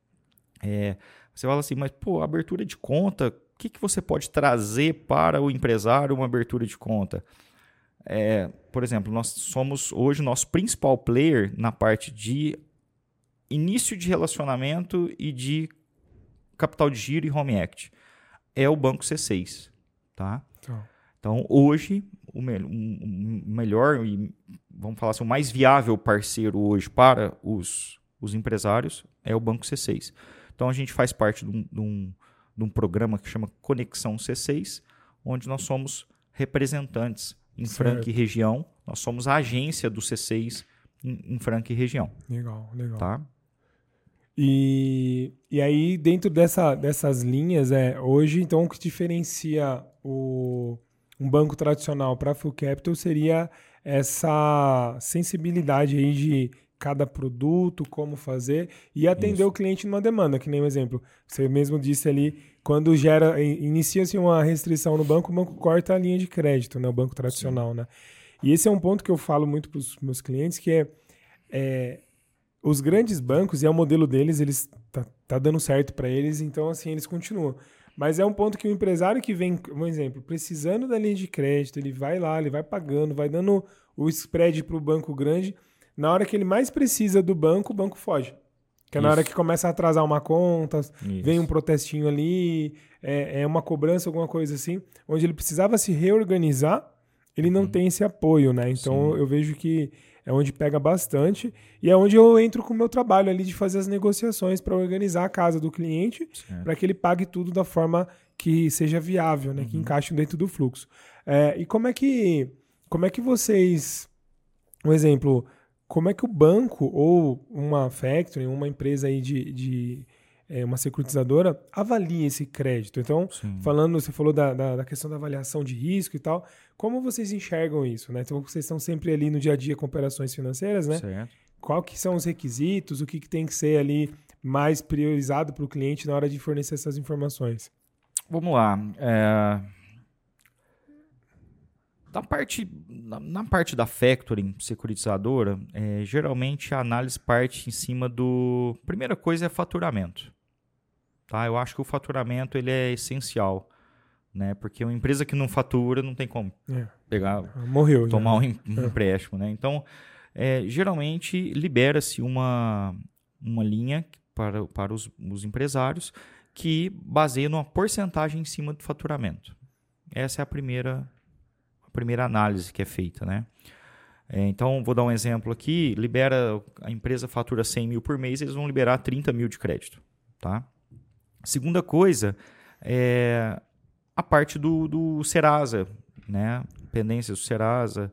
É, você fala assim, mas, pô, abertura de conta, o que, que você pode trazer para o empresário uma abertura de conta? É, por exemplo, nós somos hoje o nosso principal player na parte de início de relacionamento e de capital de giro e home act. É o Banco C6. Tá? Então, então hoje, o, me o melhor e, vamos falar assim, o mais viável parceiro hoje para os, os empresários é o Banco C6. Então, a gente faz parte de um, de um, de um programa que chama Conexão C6, onde nós somos representantes em certo. Franca e região. Nós somos a agência do C6 em, em Franca e região. Legal, legal. Tá? E, e aí, dentro dessa, dessas linhas, é, hoje, então, o que diferencia o, um banco tradicional para a Full Capital seria essa sensibilidade aí de cada produto, como fazer e atender Isso. o cliente numa demanda, que nem um exemplo. Você mesmo disse ali, quando gera, inicia-se uma restrição no banco, o banco corta a linha de crédito, né? O banco tradicional, Sim. né? E esse é um ponto que eu falo muito para os meus clientes, que é, é os grandes bancos, e é o modelo deles, eles tá, tá dando certo para eles, então assim, eles continuam. Mas é um ponto que o empresário que vem, um exemplo, precisando da linha de crédito, ele vai lá, ele vai pagando, vai dando o spread para o banco grande. Na hora que ele mais precisa do banco, o banco foge. Que é na hora que começa a atrasar uma conta, Isso. vem um protestinho ali, é, é, uma cobrança, alguma coisa assim, onde ele precisava se reorganizar, ele não uhum. tem esse apoio, né? Então Sim. eu vejo que é onde pega bastante e é onde eu entro com o meu trabalho ali de fazer as negociações para organizar a casa do cliente para que ele pague tudo da forma que seja viável, né? Uhum. Que encaixe dentro do fluxo. É, e como é que como é que vocês, um exemplo, como é que o banco ou uma factory, uma empresa aí de, de é, uma securitizadora avalia esse crédito. Então, Sim. falando, você falou da, da, da, questão da avaliação de risco e tal, como vocês enxergam isso, né? Então, vocês estão sempre ali no dia a dia com operações financeiras, né? Certo. Qual que são os requisitos, o que, que tem que ser ali mais priorizado para o cliente na hora de fornecer essas informações? Vamos lá. É... Na parte, na, na, parte da factoring securitizadora, é, geralmente a análise parte em cima do. Primeira coisa é faturamento. Tá? Eu acho que o faturamento ele é essencial. Né? Porque uma empresa que não fatura não tem como é. pegar, Morreu, tomar um, um é. empréstimo. Né? Então, é, geralmente libera-se uma, uma linha para, para os, os empresários que baseia numa porcentagem em cima do faturamento. Essa é a primeira primeira análise que é feita, né? É, então, vou dar um exemplo aqui. Libera, a empresa fatura 100 mil por mês, eles vão liberar 30 mil de crédito, tá? Segunda coisa é a parte do, do Serasa, né? Pendências do Serasa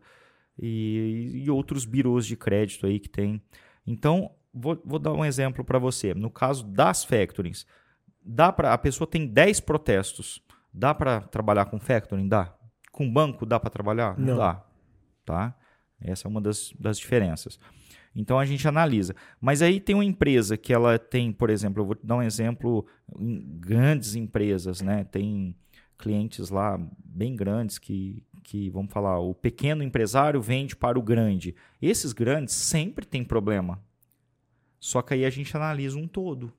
e, e outros birôs de crédito aí que tem. Então, vou, vou dar um exemplo para você. No caso das factorings, dá para a pessoa tem 10 protestos. Dá para trabalhar com factoring? Dá. Com banco dá para trabalhar? Não. dá. Tá? Essa é uma das, das diferenças. Então a gente analisa. Mas aí tem uma empresa que ela tem, por exemplo, eu vou dar um exemplo em grandes empresas, né? Tem clientes lá bem grandes que, que, vamos falar, o pequeno empresário vende para o grande. Esses grandes sempre têm problema. Só que aí a gente analisa um todo.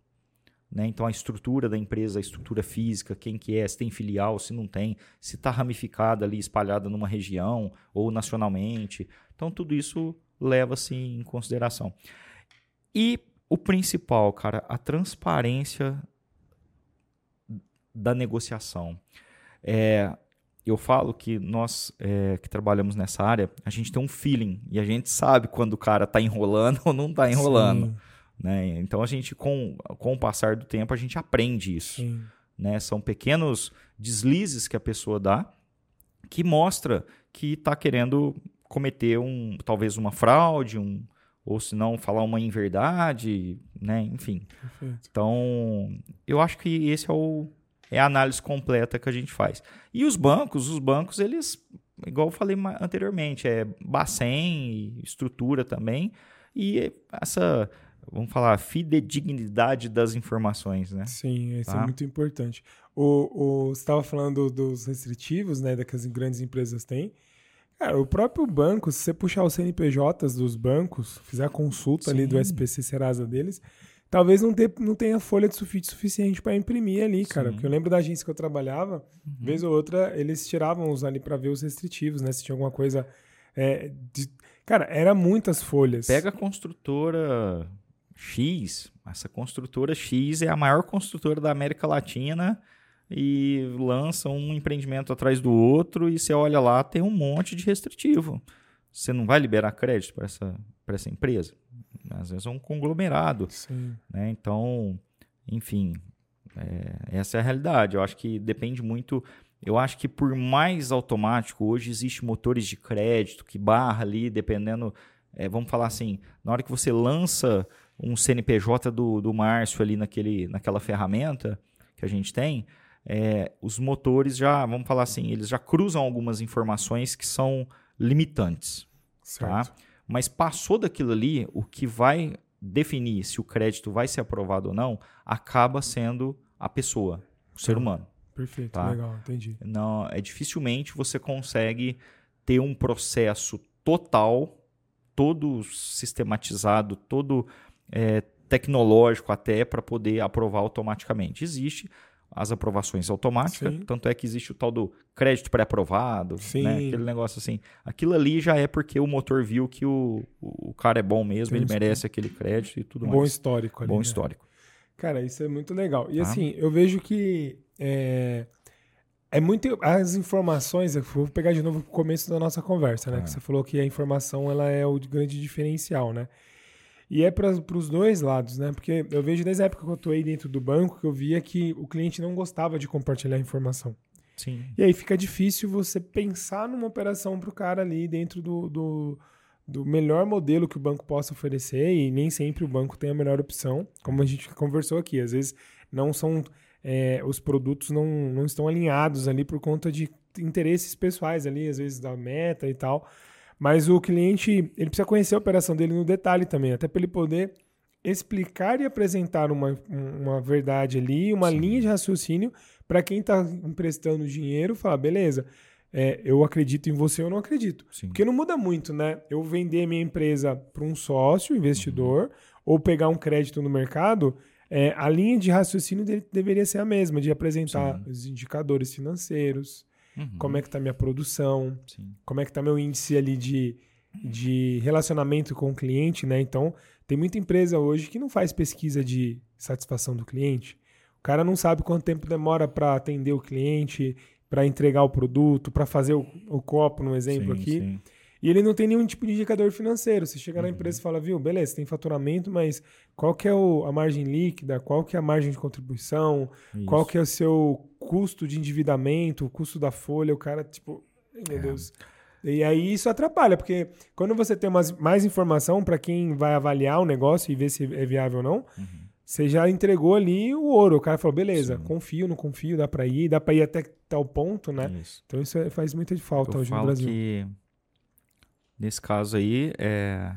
Né? Então, a estrutura da empresa, a estrutura física, quem que é, se tem filial, se não tem, se está ramificada ali, espalhada numa região ou nacionalmente. Então, tudo isso leva-se em consideração. E o principal, cara, a transparência da negociação. É, eu falo que nós é, que trabalhamos nessa área, a gente tem um feeling e a gente sabe quando o cara está enrolando ou não está enrolando. Sim. Né? Então a gente, com, com o passar do tempo, a gente aprende isso. Né? São pequenos deslizes que a pessoa dá que mostra que está querendo cometer um, talvez uma fraude, um, ou se não falar uma inverdade, né? Enfim. Perfeito. Então, eu acho que esse é o é a análise completa que a gente faz. E os bancos, os bancos eles, igual eu falei anteriormente, é Bacen, estrutura também, e essa vamos falar, fidedignidade das informações, né? Sim, isso é tá? é muito importante. O, o, você estava falando dos restritivos, né, que as grandes empresas têm. Cara, o próprio banco, se você puxar os CNPJs dos bancos, fizer a consulta Sim. ali do SPC Serasa deles, talvez não, ter, não tenha folha de sulfite suficiente para imprimir ali, cara. Sim. Porque eu lembro da agência que eu trabalhava, uhum. vez ou outra, eles tiravam os ali para ver os restritivos, né? Se tinha alguma coisa. É, de... Cara, era muitas folhas. Pega a construtora X, essa construtora X é a maior construtora da América Latina e lança um empreendimento atrás do outro e você olha lá, tem um monte de restritivo. Você não vai liberar crédito para essa, essa empresa? Às vezes é um conglomerado. Né? Então, enfim, é, essa é a realidade. Eu acho que depende muito. Eu acho que por mais automático, hoje existe motores de crédito que barra ali, dependendo. É, vamos falar assim, na hora que você lança um CNPJ do, do Márcio ali naquele, naquela ferramenta que a gente tem, é, os motores já, vamos falar assim, eles já cruzam algumas informações que são limitantes. Tá? Mas passou daquilo ali, o que vai definir se o crédito vai ser aprovado ou não, acaba sendo a pessoa, o ser humano. Perfeito, tá? legal, entendi. Não, é dificilmente você consegue ter um processo total, todo sistematizado, todo é, tecnológico até para poder aprovar automaticamente. Existe as aprovações automáticas, Sim. tanto é que existe o tal do crédito pré-aprovado, né? aquele negócio assim. Aquilo ali já é porque o motor viu que o, o cara é bom mesmo, ele merece aquele crédito e tudo um mais. Bom histórico ali. Bom né? histórico. Cara, isso é muito legal. E tá? assim, eu vejo que é, é muito. As informações, eu vou pegar de novo o começo da nossa conversa, né? É. Que você falou que a informação ela é o grande diferencial, né? E é para os dois lados, né? Porque eu vejo desde a época que eu atuei dentro do banco que eu via que o cliente não gostava de compartilhar informação. Sim. E aí fica difícil você pensar numa operação para o cara ali dentro do, do, do, melhor modelo que o banco possa oferecer e nem sempre o banco tem a melhor opção, como a gente conversou aqui. Às vezes não são é, os produtos não, não estão alinhados ali por conta de interesses pessoais ali, às vezes da meta e tal. Mas o cliente, ele precisa conhecer a operação dele no detalhe também, até para ele poder explicar e apresentar uma, uma verdade ali, uma Sim. linha de raciocínio para quem está emprestando dinheiro, falar, beleza, é, eu acredito em você ou não acredito. Sim. Porque não muda muito, né? Eu vender minha empresa para um sócio, investidor, uhum. ou pegar um crédito no mercado, é, a linha de raciocínio dele deveria ser a mesma, de apresentar Sim. os indicadores financeiros, Uhum. Como é que está minha produção? Sim. Como é que está meu índice ali de, de relacionamento com o cliente, né? Então, tem muita empresa hoje que não faz pesquisa de satisfação do cliente. O cara não sabe quanto tempo demora para atender o cliente, para entregar o produto, para fazer o, o, copo, no exemplo sim, aqui. Sim. E ele não tem nenhum tipo de indicador financeiro. Você chega uhum. na empresa e fala, viu, beleza, tem faturamento, mas qual que é o, a margem líquida, qual que é a margem de contribuição, Isso. qual que é o seu custo de endividamento, o custo da folha, o cara, tipo, meu é. Deus. E aí isso atrapalha, porque quando você tem mais, mais informação para quem vai avaliar o negócio e ver se é viável ou não, uhum. você já entregou ali o ouro. O cara falou, beleza, Sim. confio, não confio, dá para ir, dá para ir até tal ponto, né? Isso. Então isso é, faz muita falta Eu hoje no Brasil. Que Nesse caso aí, é...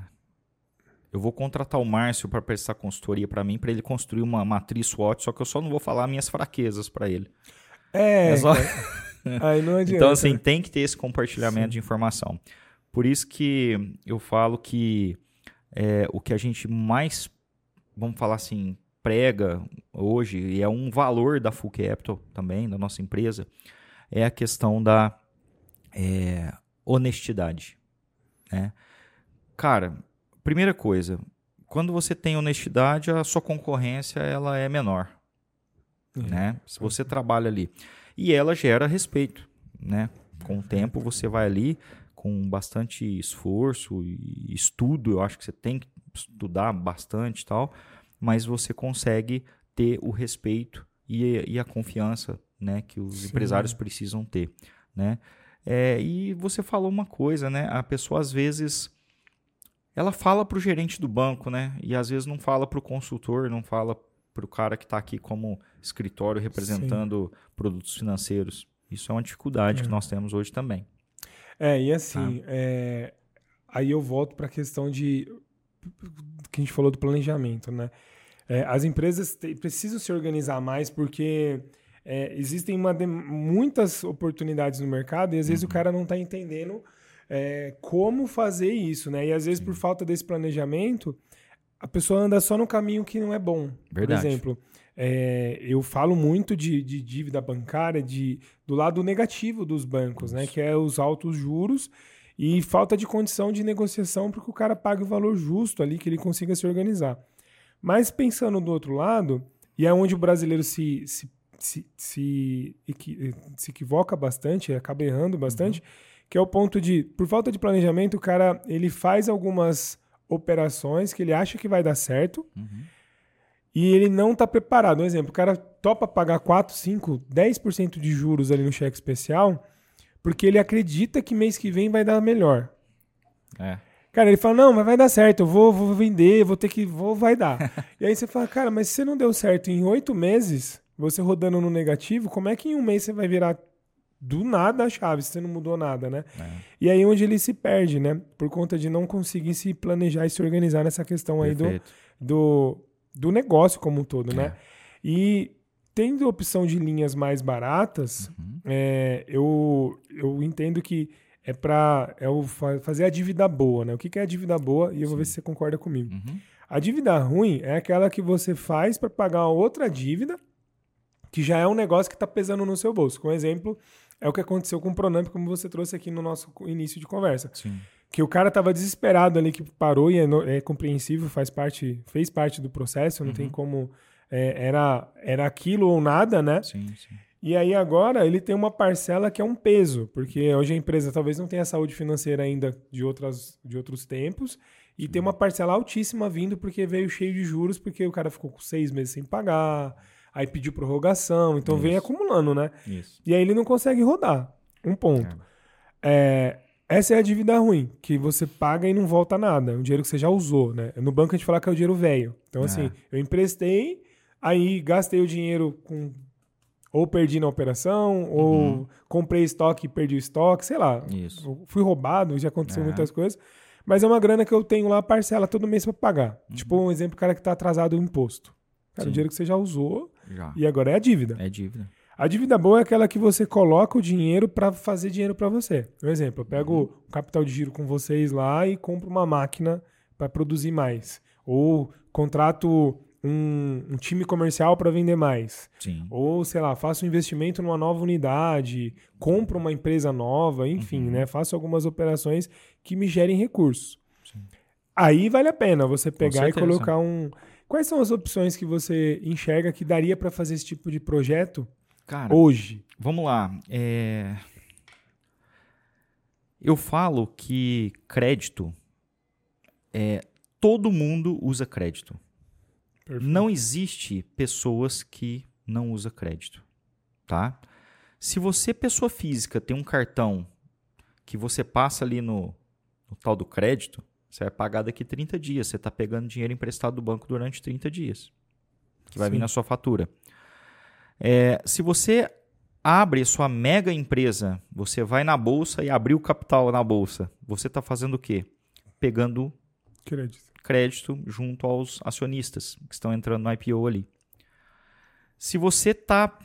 eu vou contratar o Márcio para prestar consultoria para mim, para ele construir uma matriz SWOT, só que eu só não vou falar minhas fraquezas para ele. É, é só... aí não adianta. Então, assim, tem que ter esse compartilhamento Sim. de informação. Por isso que eu falo que é, o que a gente mais, vamos falar assim, prega hoje, e é um valor da Full Capital também, da nossa empresa, é a questão da é, honestidade. Né? Cara, primeira coisa, quando você tem honestidade, a sua concorrência ela é menor. Uhum. Né? Se você trabalha ali. E ela gera respeito. Né? Com o tempo, você vai ali com bastante esforço e estudo. Eu acho que você tem que estudar bastante e tal, mas você consegue ter o respeito e, e a confiança né, que os Sim. empresários precisam ter. Né? É, e você falou uma coisa, né? A pessoa às vezes ela fala para o gerente do banco, né? E às vezes não fala para o consultor, não fala para o cara que está aqui como escritório representando Sim. produtos financeiros. Isso é uma dificuldade é. que nós temos hoje também. É, e assim, tá? é, aí eu volto para a questão de que a gente falou do planejamento, né? É, as empresas te, precisam se organizar mais porque é, existem uma muitas oportunidades no mercado e às vezes o uhum. cara não está entendendo é, como fazer isso, né? E às vezes por falta desse planejamento, a pessoa anda só no caminho que não é bom. Verdade. Por exemplo, é, eu falo muito de, de, dívida bancária, de, do lado negativo dos bancos, né? Que é os altos juros e falta de condição de negociação para que o cara pague o valor justo ali, que ele consiga se organizar. Mas pensando do outro lado, e é onde o brasileiro se, se, se, se, se equivoca bastante, acaba errando bastante, uhum. que é o ponto de, por falta de planejamento, o cara ele faz algumas operações que ele acha que vai dar certo uhum. e ele não está preparado. Um exemplo, o cara topa pagar 4, 5, 10% de juros ali no cheque especial porque ele acredita que mês que vem vai dar melhor. É. Cara, ele fala, não, mas vai dar certo, eu vou, vou vender, vou ter que, vou, vai dar. e aí você fala, cara, mas se você não deu certo em oito meses, você rodando no negativo, como é que em um mês você vai virar do nada a chave, se você não mudou nada, né? É. E aí onde ele se perde, né? Por conta de não conseguir se planejar e se organizar nessa questão aí do, do, do negócio como um todo, né? é. né? E tendo opção de linhas mais baratas, uhum. é, eu, eu entendo que é para é o fazer a dívida boa, né? O que, que é a dívida boa? E eu Sim. vou ver se você concorda comigo. Uhum. A dívida ruim é aquela que você faz para pagar outra dívida que já é um negócio que está pesando no seu bolso. Com exemplo, é o que aconteceu com o Pronamp, como você trouxe aqui no nosso início de conversa. Sim. Que o cara estava desesperado ali, que parou e é, é, compreensível, faz parte, fez parte do processo, não uhum. tem como é, era, era aquilo ou nada, né? Sim, sim. E aí agora ele tem uma parcela que é um peso, porque hoje a empresa talvez não tenha saúde financeira ainda de, outras, de outros tempos, e sim. tem uma parcela altíssima vindo porque veio cheio de juros, porque o cara ficou com seis meses sem pagar, aí pediu prorrogação, então Isso. vem acumulando, né? Isso. E aí ele não consegue rodar. Um ponto. É. É, essa é a dívida ruim, que você paga e não volta nada. É um dinheiro que você já usou, né? No banco a gente fala que é o dinheiro velho. Então, assim, é. eu emprestei, Aí gastei o dinheiro com. Ou perdi na operação, uhum. ou comprei estoque e perdi o estoque, sei lá. Isso. Fui roubado, já aconteceu é. muitas coisas. Mas é uma grana que eu tenho lá, parcela todo mês para pagar. Uhum. Tipo um exemplo, cara que tá atrasado o imposto. Cara, Sim. o dinheiro que você já usou já. e agora é a dívida. É dívida. A dívida boa é aquela que você coloca o dinheiro para fazer dinheiro para você. Por exemplo, eu pego uhum. o capital de giro com vocês lá e compro uma máquina para produzir mais. Ou contrato um, um time comercial para vender mais. Sim. Ou, sei lá, faço um investimento numa nova unidade, compro uma empresa nova, enfim, uhum. né? Faço algumas operações que me gerem recursos. Sim. Aí vale a pena você pegar e colocar um. Quais são as opções que você enxerga que daria para fazer esse tipo de projeto Cara, hoje? Vamos lá. É... Eu falo que crédito é todo mundo usa crédito. Perfeito. Não existe pessoas que não usa crédito, tá? Se você, pessoa física, tem um cartão que você passa ali no, no tal do crédito, você vai pagar daqui 30 dias. Você está pegando dinheiro emprestado do banco durante 30 dias, que vai Sim. vir na sua fatura. É, se você abre sua mega empresa, você vai na bolsa e abriu capital na bolsa, você está fazendo o quê? Pegando crédito crédito junto aos acionistas que estão entrando no IPO ali. Se você tá,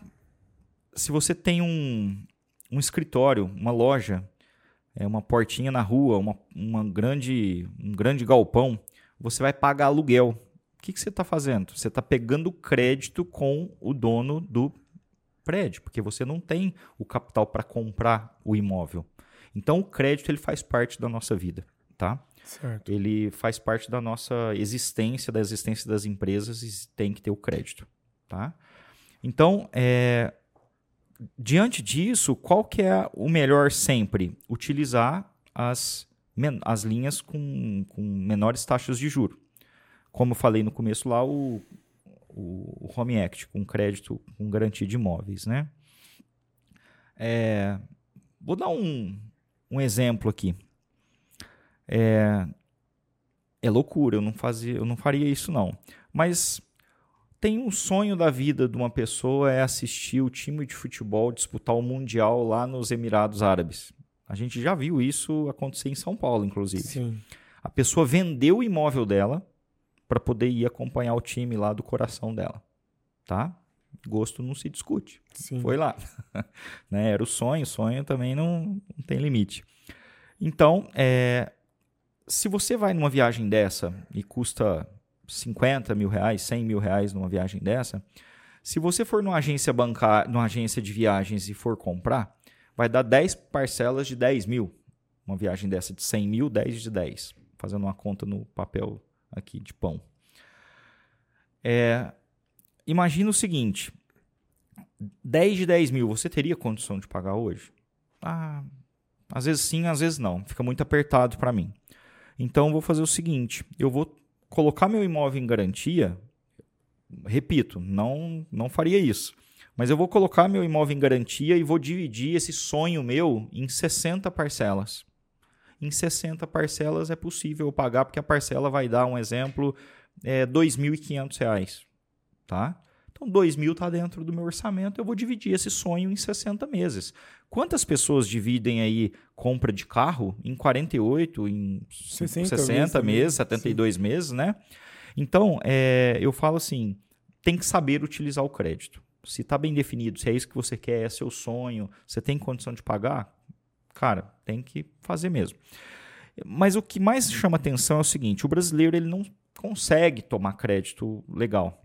se você tem um, um escritório, uma loja, é uma portinha na rua, uma, uma grande, um grande galpão, você vai pagar aluguel. O que, que você está fazendo? Você está pegando crédito com o dono do prédio, porque você não tem o capital para comprar o imóvel. Então o crédito ele faz parte da nossa vida, tá? Certo. Ele faz parte da nossa existência, da existência das empresas e tem que ter o crédito. Tá? Então, é, diante disso, qual que é o melhor sempre? Utilizar as, as linhas com, com menores taxas de juro. Como eu falei no começo lá, o, o, o Home Act, com crédito com garantia de imóveis. Né? É, vou dar um, um exemplo aqui. É, é loucura, eu não, fazia, eu não faria isso não. Mas tem um sonho da vida de uma pessoa é assistir o time de futebol disputar o Mundial lá nos Emirados Árabes. A gente já viu isso acontecer em São Paulo, inclusive. Sim. A pessoa vendeu o imóvel dela para poder ir acompanhar o time lá do coração dela. Tá? Gosto não se discute. Sim. Foi lá. né? Era o sonho, sonho também não, não tem limite. Então, é, se você vai numa viagem dessa e custa 50 mil reais, 100 mil reais numa viagem dessa, se você for numa agência bancária, numa agência de viagens e for comprar, vai dar 10 parcelas de 10 mil. Uma viagem dessa de 100 mil, 10 de 10. Fazendo uma conta no papel aqui de pão. É, imagina o seguinte: 10 de 10 mil, você teria condição de pagar hoje? Ah, às vezes sim, às vezes não. Fica muito apertado para mim. Então eu vou fazer o seguinte: eu vou colocar meu imóvel em garantia. Repito, não, não faria isso. Mas eu vou colocar meu imóvel em garantia e vou dividir esse sonho meu em 60 parcelas. Em 60 parcelas é possível eu pagar, porque a parcela vai dar, um exemplo, é, R$ 2.500. Tá? Então, R$ 2.000 está dentro do meu orçamento, eu vou dividir esse sonho em 60 meses. Quantas pessoas dividem aí compra de carro em 48, em 60, 60 meses, 72 sim. meses, né? Então, é, eu falo assim, tem que saber utilizar o crédito. Se está bem definido, se é isso que você quer, é seu sonho, você tem condição de pagar, cara, tem que fazer mesmo. Mas o que mais chama atenção é o seguinte: o brasileiro ele não consegue tomar crédito legal.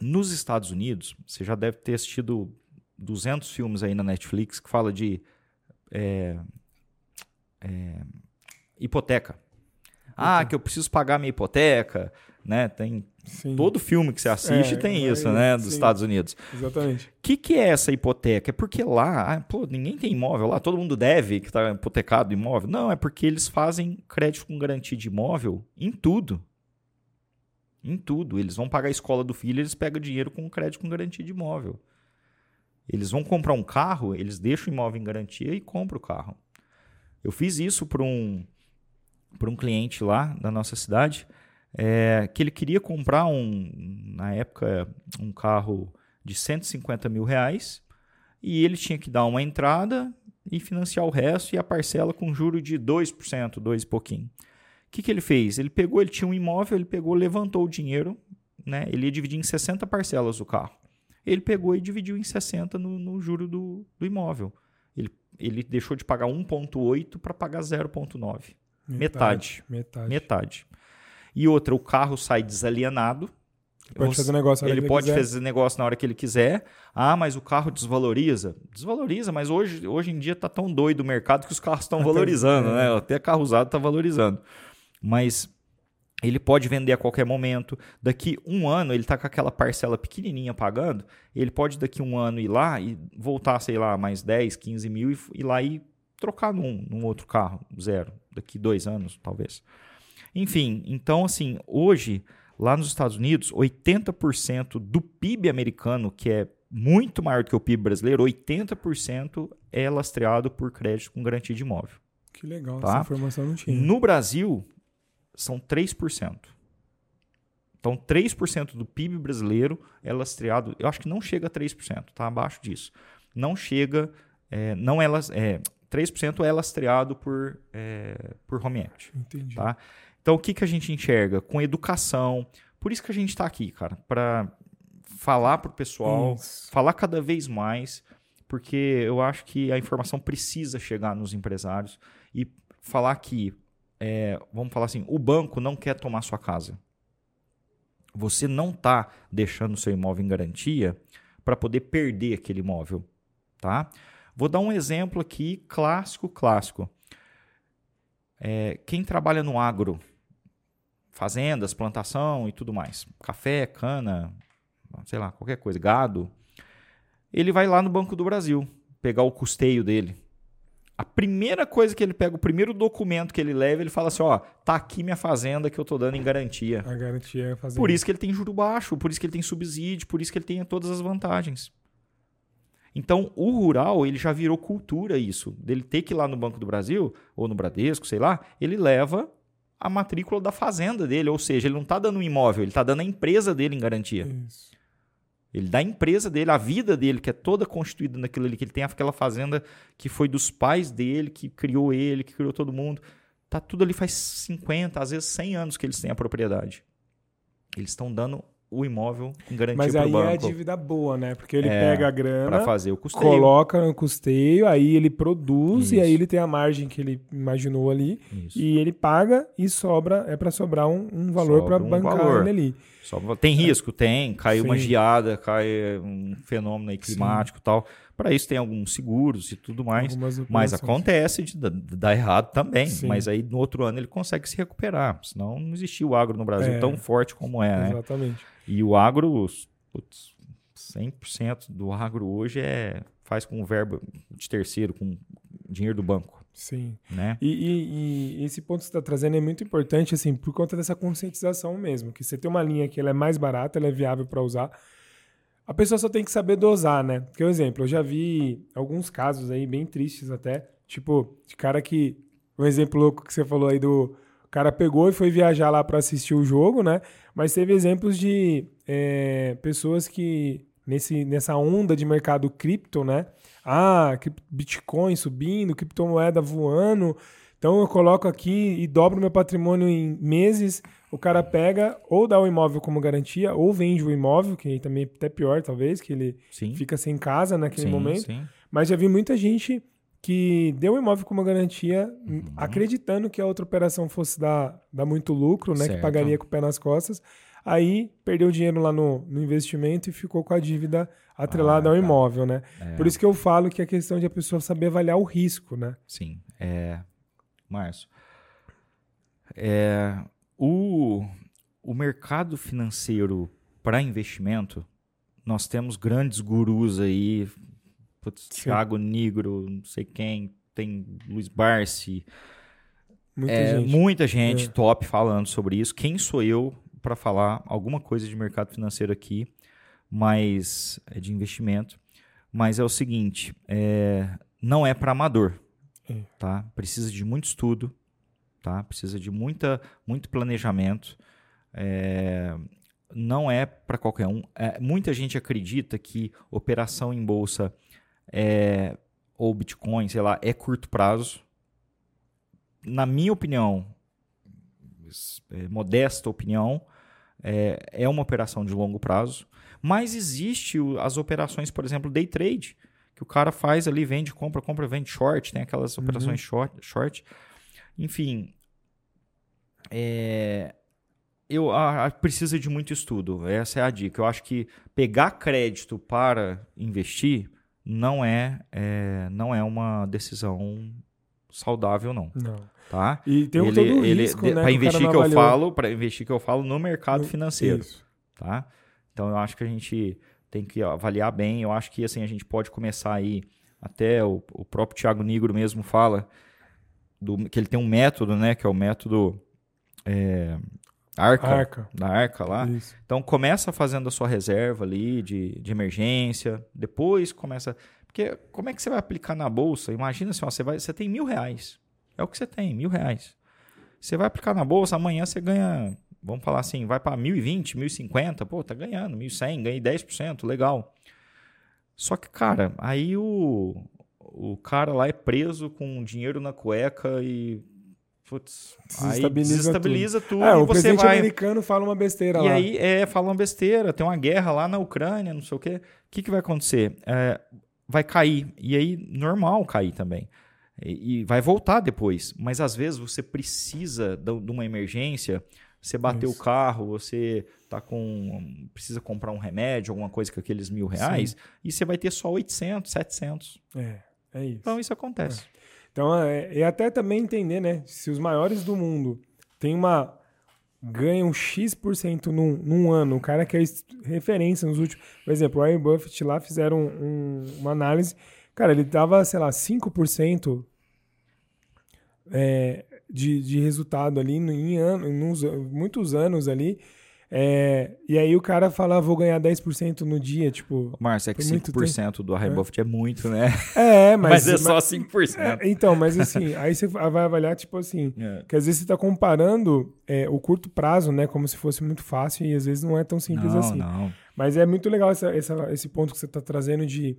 Nos Estados Unidos, você já deve ter assistido 200 filmes aí na Netflix que fala de é, é, hipoteca. Ah, que eu preciso pagar minha hipoteca, né? Tem sim. todo filme que você assiste é, tem isso, né? Dos sim. Estados Unidos. Exatamente. O que, que é essa hipoteca? É porque lá, ah, pô, ninguém tem imóvel lá, todo mundo deve que está hipotecado imóvel. Não, é porque eles fazem crédito com garantia de imóvel em tudo. Em tudo. Eles vão pagar a escola do filho, eles pegam dinheiro com crédito com garantia de imóvel. Eles vão comprar um carro, eles deixam o imóvel em garantia e compram o carro. Eu fiz isso para um, um cliente lá da nossa cidade, é, que ele queria comprar um, na época, um carro de 150 mil reais e ele tinha que dar uma entrada e financiar o resto e a parcela com juro de 2%, 2 e pouquinho. O que, que ele fez? Ele pegou, ele tinha um imóvel, ele pegou, levantou o dinheiro, né? ele ia dividir em 60 parcelas o carro. Ele pegou e dividiu em 60 no, no juro do, do imóvel. Ele, ele deixou de pagar 1,8 para pagar 0,9. Metade. Metade. Metade. E outra, o carro sai desalienado. Ele pode fazer negócio ele, ele pode quiser. fazer negócio na hora que ele quiser. Ah, mas o carro desvaloriza. Desvaloriza, mas hoje, hoje em dia está tão doido o mercado que os carros estão valorizando, é. né? Até carro usado está valorizando. Mas ele pode vender a qualquer momento. Daqui um ano, ele está com aquela parcela pequenininha pagando. Ele pode, daqui um ano, ir lá e voltar, sei lá, mais 10, 15 mil e ir lá e trocar num, num outro carro, zero. Daqui dois anos, talvez. Enfim, então, assim, hoje, lá nos Estados Unidos, 80% do PIB americano, que é muito maior do que o PIB brasileiro, 80% é lastreado por crédito com garantia de imóvel. Que legal, tá? essa informação não tinha. No Brasil, são 3%. Então, 3% do PIB brasileiro é lastreado. Eu acho que não chega a 3%, está abaixo disso. Não chega, é, não é, é 3% é lastreado por, é, por home equity. Entendi. Tá? Então, o que, que a gente enxerga? Com educação. Por isso que a gente está aqui, cara, para falar para o pessoal, isso. falar cada vez mais, porque eu acho que a informação precisa chegar nos empresários e falar que é, vamos falar assim, o banco não quer tomar sua casa. Você não está deixando seu imóvel em garantia para poder perder aquele imóvel, tá? Vou dar um exemplo aqui clássico, clássico. É, quem trabalha no agro, fazendas, plantação e tudo mais, café, cana, sei lá, qualquer coisa, gado, ele vai lá no Banco do Brasil pegar o custeio dele a primeira coisa que ele pega, o primeiro documento que ele leva, ele fala assim: ó, tá aqui minha fazenda que eu tô dando em garantia. A garantia é a fazenda. Por isso que ele tem juro baixo, por isso que ele tem subsídio, por isso que ele tem todas as vantagens. Então, o rural, ele já virou cultura isso. Dele ter que ir lá no Banco do Brasil, ou no Bradesco, sei lá, ele leva a matrícula da fazenda dele, ou seja, ele não está dando um imóvel, ele está dando a empresa dele em garantia. Isso. Ele dá a empresa dele, a vida dele, que é toda constituída naquilo ali, que ele tem aquela fazenda que foi dos pais dele, que criou ele, que criou todo mundo. Tá tudo ali faz 50, às vezes 100 anos que eles têm a propriedade. Eles estão dando o imóvel em garantia Mas aí banco. é a dívida boa, né? Porque ele É, pega a grana, Para fazer o custeio. coloca no custeio, aí ele produz e Isso. aí ele tem a margem que ele imaginou ali Isso. e ele paga e sobra, é para sobrar um, um valor Sobra para um bancar valor. ele ali. Só- tem risco? Tem. Cai uma Sim. geada, cai um fenômeno aí climático e tal. Para isso tem alguns seguros e tudo mais. Mas acontece de dar- errado também. Sim. Mas aí no outro ano ele consegue se recuperar. Senão não existia o agro no Brasil É. tão forte como é, né? E o agro, putz, 100% do agro hoje é faz com verba de terceiro, com dinheiro do banco, Sim. né? E, e- e esse ponto que você está trazendo é muito importante, assim, por conta dessa conscientização mesmo. Que você tem uma linha que ela é mais barata, ela é viável para usar. A pessoa só tem que saber dosar, né? Porque, por exemplo, eu já vi alguns casos aí bem tristes até. Tipo, de cara que. Um exemplo louco que você falou aí do. O cara pegou e foi viajar lá para assistir o jogo, né? Mas teve exemplos de é, pessoas que, nesse, nessa onda de mercado cripto, né? Ah, Bitcoin subindo, criptomoeda voando. Então eu coloco aqui e dobro meu patrimônio em meses. O cara pega ou dá o imóvel como garantia, ou vende o imóvel, que também é até pior, talvez, que ele Sim. fica sem casa naquele sim, momento. sim. Mas já vi muita gente que deu o imóvel como garantia, Uhum. acreditando que a outra operação fosse dar, dar muito lucro, né? Que Certo. pagaria com o pé nas costas. Aí perdeu dinheiro lá no, no investimento e ficou com a dívida atrelada Ah, ao tá. imóvel, né? É. Por isso que eu falo que é questão de a pessoa saber avaliar o risco, né? Sim. É, Márcio, é, o, o mercado financeiro para investimento, nós temos grandes gurus aí, putz. Thiago Nigro, não sei quem, tem Luiz Barsi, Muita é, gente. muita gente É. top falando sobre isso. Quem sou eu para falar alguma coisa de mercado financeiro aqui, mas é de investimento? Mas é o seguinte, é, não é para amador, É. tá? Precisa de muito estudo, tá? Precisa de muita, muito planejamento. É, não é para qualquer um. É, muita gente acredita que operação em bolsa é, ou Bitcoin, sei lá, é curto prazo. Na minha opinião, é, modesta opinião, é, é uma operação de longo prazo. Mas existe as operações, por exemplo, day trade, que o cara faz ali, vende, compra, compra, vende short, tem aquelas Uhum. operações short, short. Enfim, é, eu a, a- precisa de muito estudo. Essa é a dica. Eu acho que pegar crédito para investir não é, é, não é uma decisão saudável, não. Não. Tá? E tem um Ele- todo o ele- risco, de- né? Para investir que eu falo, para investir que eu falo no mercado financeiro, Isso. tá? Então eu acho que a gente tem que avaliar bem. Eu acho que assim a gente pode começar aí até o, o próprio Thiago Nigro mesmo fala do, que ele tem um método, né? Que é o método é, Arca, Arca. da Arca lá. Isso. Então começa fazendo a sua reserva ali de, de emergência, depois começa. Porque como é que você vai aplicar na bolsa? Imagina assim, ó, você, vai, você tem mil reais. É o que você tem, mil reais. Você vai aplicar na bolsa, amanhã você ganha, vamos falar assim, vai para 1.020, 1.050, pô, tá ganhando, 1.100, ganhei 10%, legal. Só que, cara, aí o, o cara lá é preso com dinheiro na cueca e. Putz, aí Desestabiliza desestabiliza tudo, É, e o presidente vai. americano fala uma besteira E lá. aí, é, falam besteira, tem uma guerra lá na Ucrânia, não sei o quê. O que, que vai acontecer? É, vai cair. E aí, normal cair também. E, e vai voltar depois. Mas às vezes você precisa de de uma emergência. Você bateu Isso. o carro, você tá com. precisa comprar um remédio, alguma coisa com aqueles mil reais, e você vai ter só 800, 700. É, é isso. Então isso acontece. Então, é, e até também entender, né? Se os maiores do mundo têm uma. ganham X% num, num ano, o cara que é referência nos últimos. Por exemplo, o Warren Buffett lá fizeram um- uma análise. Cara, ele dava, sei lá, 5% é, de, de resultado ali em ano, em muitos anos ali. É, e aí o cara fala, vou ganhar 10% no dia, tipo... Márcio, é que 5% do Warren Buffett é. é muito, né? É, mas... mas é só 5%. É, então, mas assim, aí você vai avaliar, tipo assim, é. que às vezes você está comparando é, o curto prazo, né, como se fosse muito fácil e às vezes não é tão simples não, assim. Não. Mas é muito legal essa, essa, esse ponto que você está trazendo de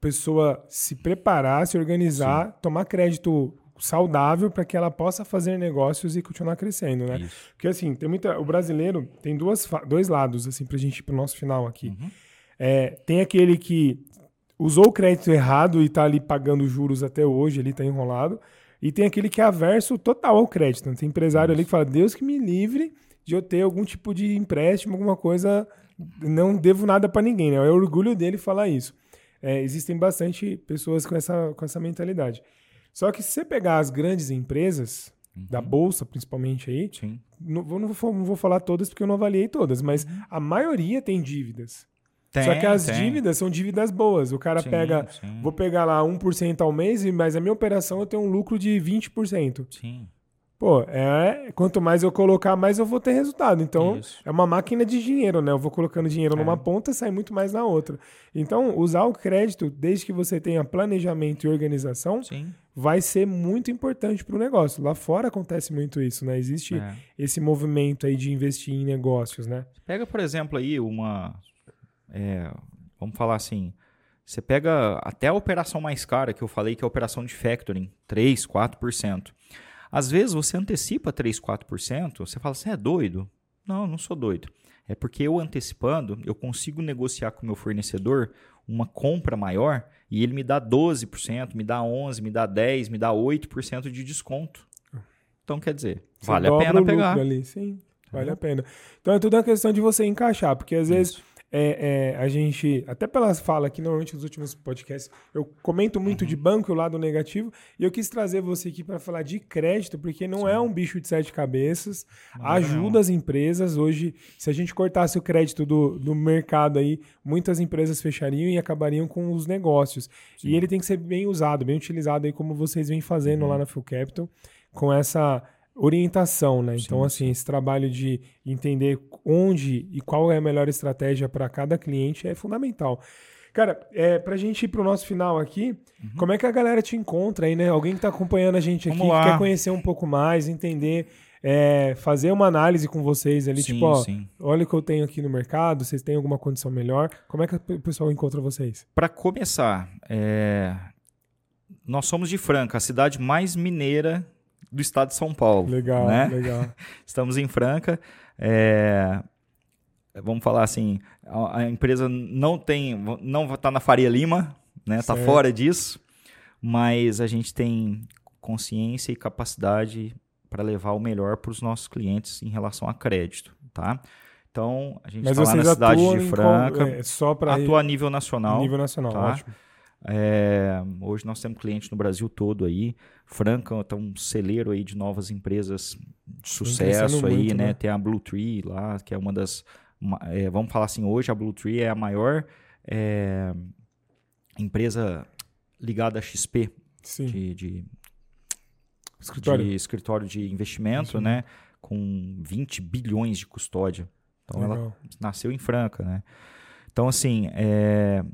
pessoa se preparar, se organizar, Sim. tomar crédito saudável para que ela possa fazer negócios e continuar crescendo, né? Isso. Porque assim, tem muita, o brasileiro tem duas, dois lados assim para a gente ir para o nosso final aqui. Uhum. É, tem aquele que usou o crédito errado e está ali pagando juros até hoje, ele está enrolado. E tem aquele que é averso total ao crédito. Né? Tem empresário Isso. ali que fala, Deus que me livre de eu ter algum tipo de empréstimo, alguma coisa, não devo nada para ninguém. Né? É o orgulho dele falar isso. É, existem bastante pessoas com essa, com essa mentalidade. Só que se você pegar as grandes empresas, uhum. da Bolsa principalmente aí, não, não, vou, não, vou, falar todas porque eu não avaliei todas, mas uhum. a maioria tem dívidas. Tem, Só que as tem. dívidas são dívidas boas. O cara sim, pega, sim. vou pegar lá 1% ao mês, mas a minha operação eu tenho um lucro de 20%. Sim. Pô, é, quanto mais eu colocar, mais eu vou ter resultado. Então, Isso. é uma máquina de dinheiro, né? Eu vou colocando dinheiro é. numa ponta, sai muito mais na outra. Então, usar o crédito, desde que você tenha planejamento e organização, Sim. Vai ser muito importante para o negócio. Lá fora acontece muito isso, né? Existe é. esse movimento aí de investir em negócios, né? Pega, por exemplo, aí uma... É, vamos falar assim... Você pega até a operação mais cara, que eu falei que é a operação de factoring, 3, 4%. Às vezes você antecipa 3, 4%, você fala, você é doido? Não, não sou doido. É porque eu antecipando, eu consigo negociar com o meu fornecedor uma compra maior e ele me dá 12%, me dá 11%, me dá 10%, me dá 8% de desconto. Então, quer dizer, você vale a pena pegar. Ali. Sim, vale a pena. Então, é tudo uma questão de você encaixar, porque às vezes Isso é, é, a gente, até pelas falas aqui, normalmente nos últimos podcasts, eu comento muito uhum. de banco e o lado negativo, e eu quis trazer você aqui para falar de crédito, porque não Sim. é um bicho de sete cabeças, não ajuda não. as empresas. Hoje, se a gente cortasse o crédito do, do mercado aí, muitas empresas fechariam e acabariam com os negócios. Sim. E ele tem que ser bem usado, bem utilizado aí, como vocês vêm fazendo uhum. lá na Full Capital, com essa orientação, né? Então, assim, esse trabalho de entender onde e qual é a melhor estratégia para cada cliente é fundamental. Cara, é, pra gente ir pro nosso final aqui, uhum. como é que a galera te encontra aí, né? Alguém que tá acompanhando a gente aqui, que quer conhecer um pouco mais, entender, é, fazer uma análise com vocês ali, sim, tipo, ó, sim. olha o que eu tenho aqui no mercado, vocês têm alguma condição melhor? Como é que o pessoal encontra vocês? Para começar, é... nós somos de Franca, a cidade mais mineira do estado de São Paulo. Legal, né? legal. Estamos em Franca. É, vamos falar assim, a, a, empresa não tem, não está na Faria Lima, né? Está fora disso, mas a gente tem consciência e capacidade para levar o melhor para os nossos clientes em relação a crédito, tá? Então, a gente está lá na cidade de Franca, é, só atua a nível nacional. Nível nacional, tá? ótimo. É, hoje nós temos clientes no Brasil todo aí. Franca está um celeiro aí de novas empresas de sucesso aí, muito, né? né? Tem a Blue Tree lá, que é uma das. Uma, é, vamos falar assim, hoje a Blue Tree é a maior é, empresa ligada à XP de, de, escritório. de, escritório. de investimento, Sim. né? Com 20 bilhões de custódia. Então Legal. ela nasceu em Franca, né? Então, assim, é,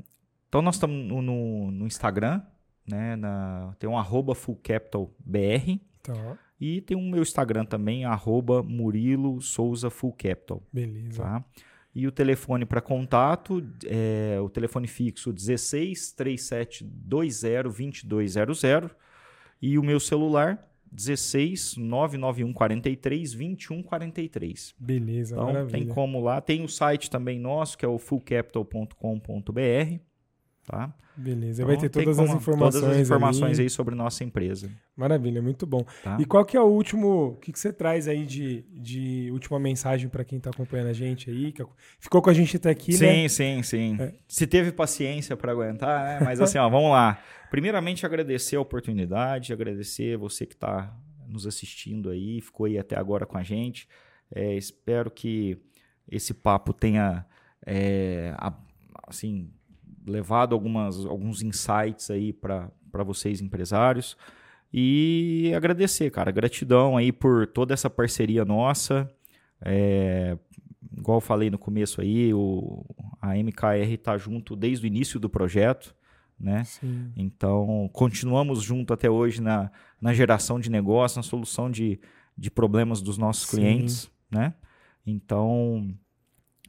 então nós estamos no, no, no, Instagram, né? Na, tem um arroba fullcapitalbr. Tá. E tem o um meu Instagram também, arroba Murilo Souza Full Capital. Beleza. Tá? E o telefone para contato é o telefone fixo 16 37 20 2200 e o meu celular 16 991 43 21 43. Beleza, então, maravilha. tem como lá. Tem o site também nosso, que é o fullcapital.com.br. Tá? Beleza, então, vai ter todas as informações, todas as informações aí sobre nossa empresa. Maravilha, muito bom. Tá? E qual que é o último, o que, que você traz aí de, de última mensagem para quem está acompanhando a gente aí? Que ficou com a gente até aqui, sim, né? Sim, sim. É. Se teve paciência para aguentar, né? Mas assim, ó, vamos lá. Primeiramente, agradecer a oportunidade, agradecer você que está nos assistindo aí, ficou aí até agora com a gente. É, espero que esse papo tenha, é, assim, levado algumas, alguns insights aí para vocês empresários. E agradecer, cara, gratidão aí por toda essa parceria nossa. É, igual eu falei no começo aí, o, a MKR está junto desde o início do projeto, né? Sim. Então, continuamos junto até hoje na, na geração de negócio, na solução de, de problemas dos nossos Sim. clientes, né? Então,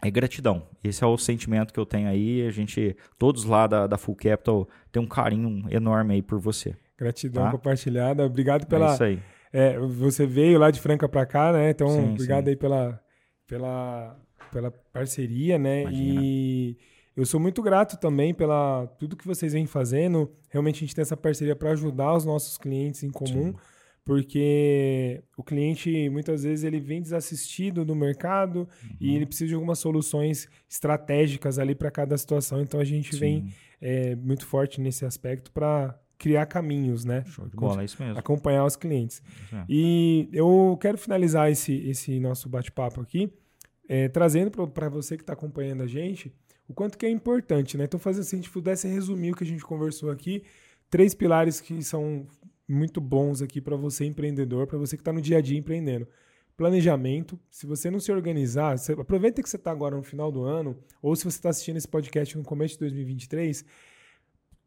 é gratidão. Esse é o sentimento que eu tenho aí. A gente, todos lá da, da Full Capital, tem um carinho enorme aí por você. Gratidão tá? compartilhada. Obrigado pela. É isso aí. É, você veio lá de Franca para cá, né? Então, sim, obrigado sim. aí pela, pela, pela parceria, né? Imagina. E eu sou muito grato também pela tudo que vocês vêm fazendo. Realmente a gente tem essa parceria para ajudar os nossos clientes em comum. Sim porque o cliente muitas vezes ele vem desassistido do mercado uhum. e ele precisa de algumas soluções estratégicas ali para cada situação. Então a gente Sim. vem é, muito forte nesse aspecto para criar caminhos, né? Show de bola, é isso mesmo. Acompanhar os clientes. É. E eu quero finalizar esse, esse nosso bate-papo aqui, é, trazendo para você que está acompanhando a gente o quanto que é importante, né? Então, fazer, se a gente pudesse resumir o que a gente conversou aqui, três pilares que são muito bons aqui para você empreendedor, para você que está no dia a dia empreendendo. Planejamento. Se você não se organizar, você, aproveita que você está agora no final do ano, ou se você está assistindo esse podcast no começo de 2023,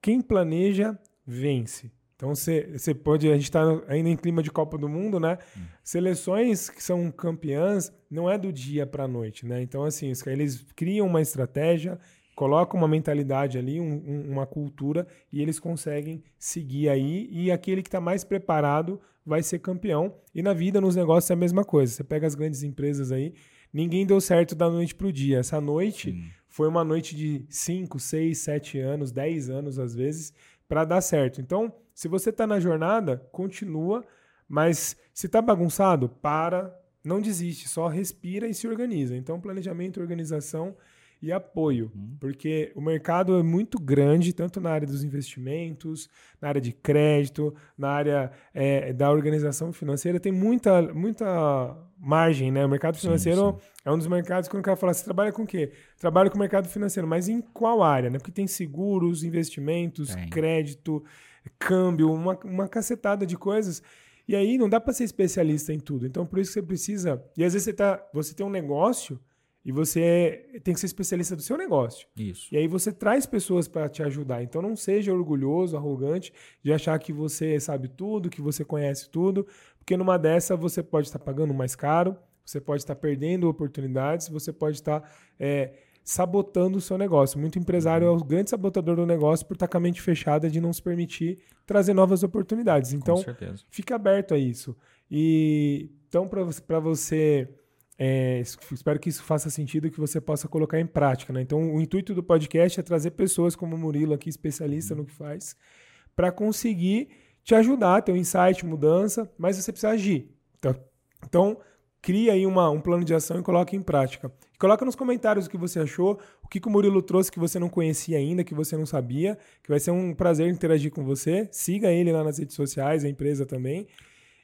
quem planeja vence. Então você, você pode, a gente está ainda em clima de Copa do Mundo, né? Hum. Seleções que são campeãs não é do dia para a noite, né? Então assim, eles criam uma estratégia, coloca uma mentalidade ali, um, um, uma cultura, e eles conseguem seguir aí. E aquele que está mais preparado vai ser campeão. E na vida, nos negócios, é a mesma coisa. Você pega as grandes empresas aí, ninguém deu certo da noite para o dia. Essa noite foi uma noite de 5, 6, 7 anos, 10 anos às vezes, para dar certo. Então, se você está na jornada, continua. Mas se está bagunçado, para, não desiste, só respira e se organiza. Então, planejamento e organização e apoio, uhum. porque o mercado é muito grande, tanto na área dos investimentos, na área de crédito, na área é, da organização financeira, tem muita, muita margem, né? O mercado financeiro sim, sim. é um dos mercados que o cara fala, você trabalha com o quê? Trabalho com o mercado financeiro, mas em qual área? Né? Porque tem seguros, investimentos, tem. crédito, câmbio, uma, uma cacetada de coisas. E aí não dá para ser especialista em tudo. Então, por isso que você precisa. E às vezes você, tá, você tem um negócio e você tem que ser especialista do seu negócio. Isso. E aí você traz pessoas para te ajudar. Então não seja orgulhoso, arrogante de achar que você sabe tudo, que você conhece tudo, porque numa dessa você pode estar pagando mais caro, você pode estar perdendo oportunidades, você pode estar é, sabotando o seu negócio. Muito empresário uhum. é o grande sabotador do negócio por estar com a mente fechada de não se permitir trazer novas oportunidades. Então, fica aberto a isso. E então para você é, espero que isso faça sentido e que você possa colocar em prática. Né? Então, o intuito do podcast é trazer pessoas como o Murilo, aqui, especialista no que faz, para conseguir te ajudar a ter um insight, mudança, mas você precisa agir. Então, então cria aí uma, um plano de ação e coloque em prática. coloca nos comentários o que você achou, o que, que o Murilo trouxe que você não conhecia ainda, que você não sabia, que vai ser um prazer interagir com você. Siga ele lá nas redes sociais, a empresa também.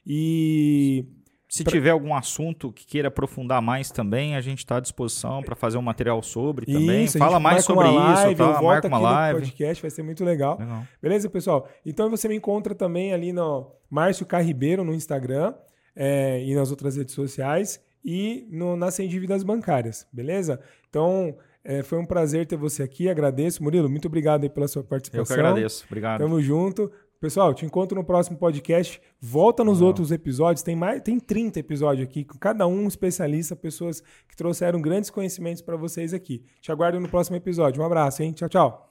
E se pra... tiver algum assunto que queira aprofundar mais também, a gente está à disposição para fazer um material sobre também. Isso, Fala mais sobre live, isso, tá? marca uma live. podcast, vai ser muito legal. legal. Beleza, pessoal? Então você me encontra também ali no Márcio K. Ribeiro no Instagram é, e nas outras redes sociais e no, nas Sem Dívidas Bancárias, beleza? Então, é, foi um prazer ter você aqui, agradeço. Murilo, muito obrigado aí pela sua participação. Eu que agradeço, obrigado. Tamo junto. Pessoal, te encontro no próximo podcast. Volta nos outros episódios. Tem mais, tem 30 episódios aqui, com cada um especialista, pessoas que trouxeram grandes conhecimentos para vocês aqui. Te aguardo no próximo episódio. Um abraço, hein? Tchau, tchau.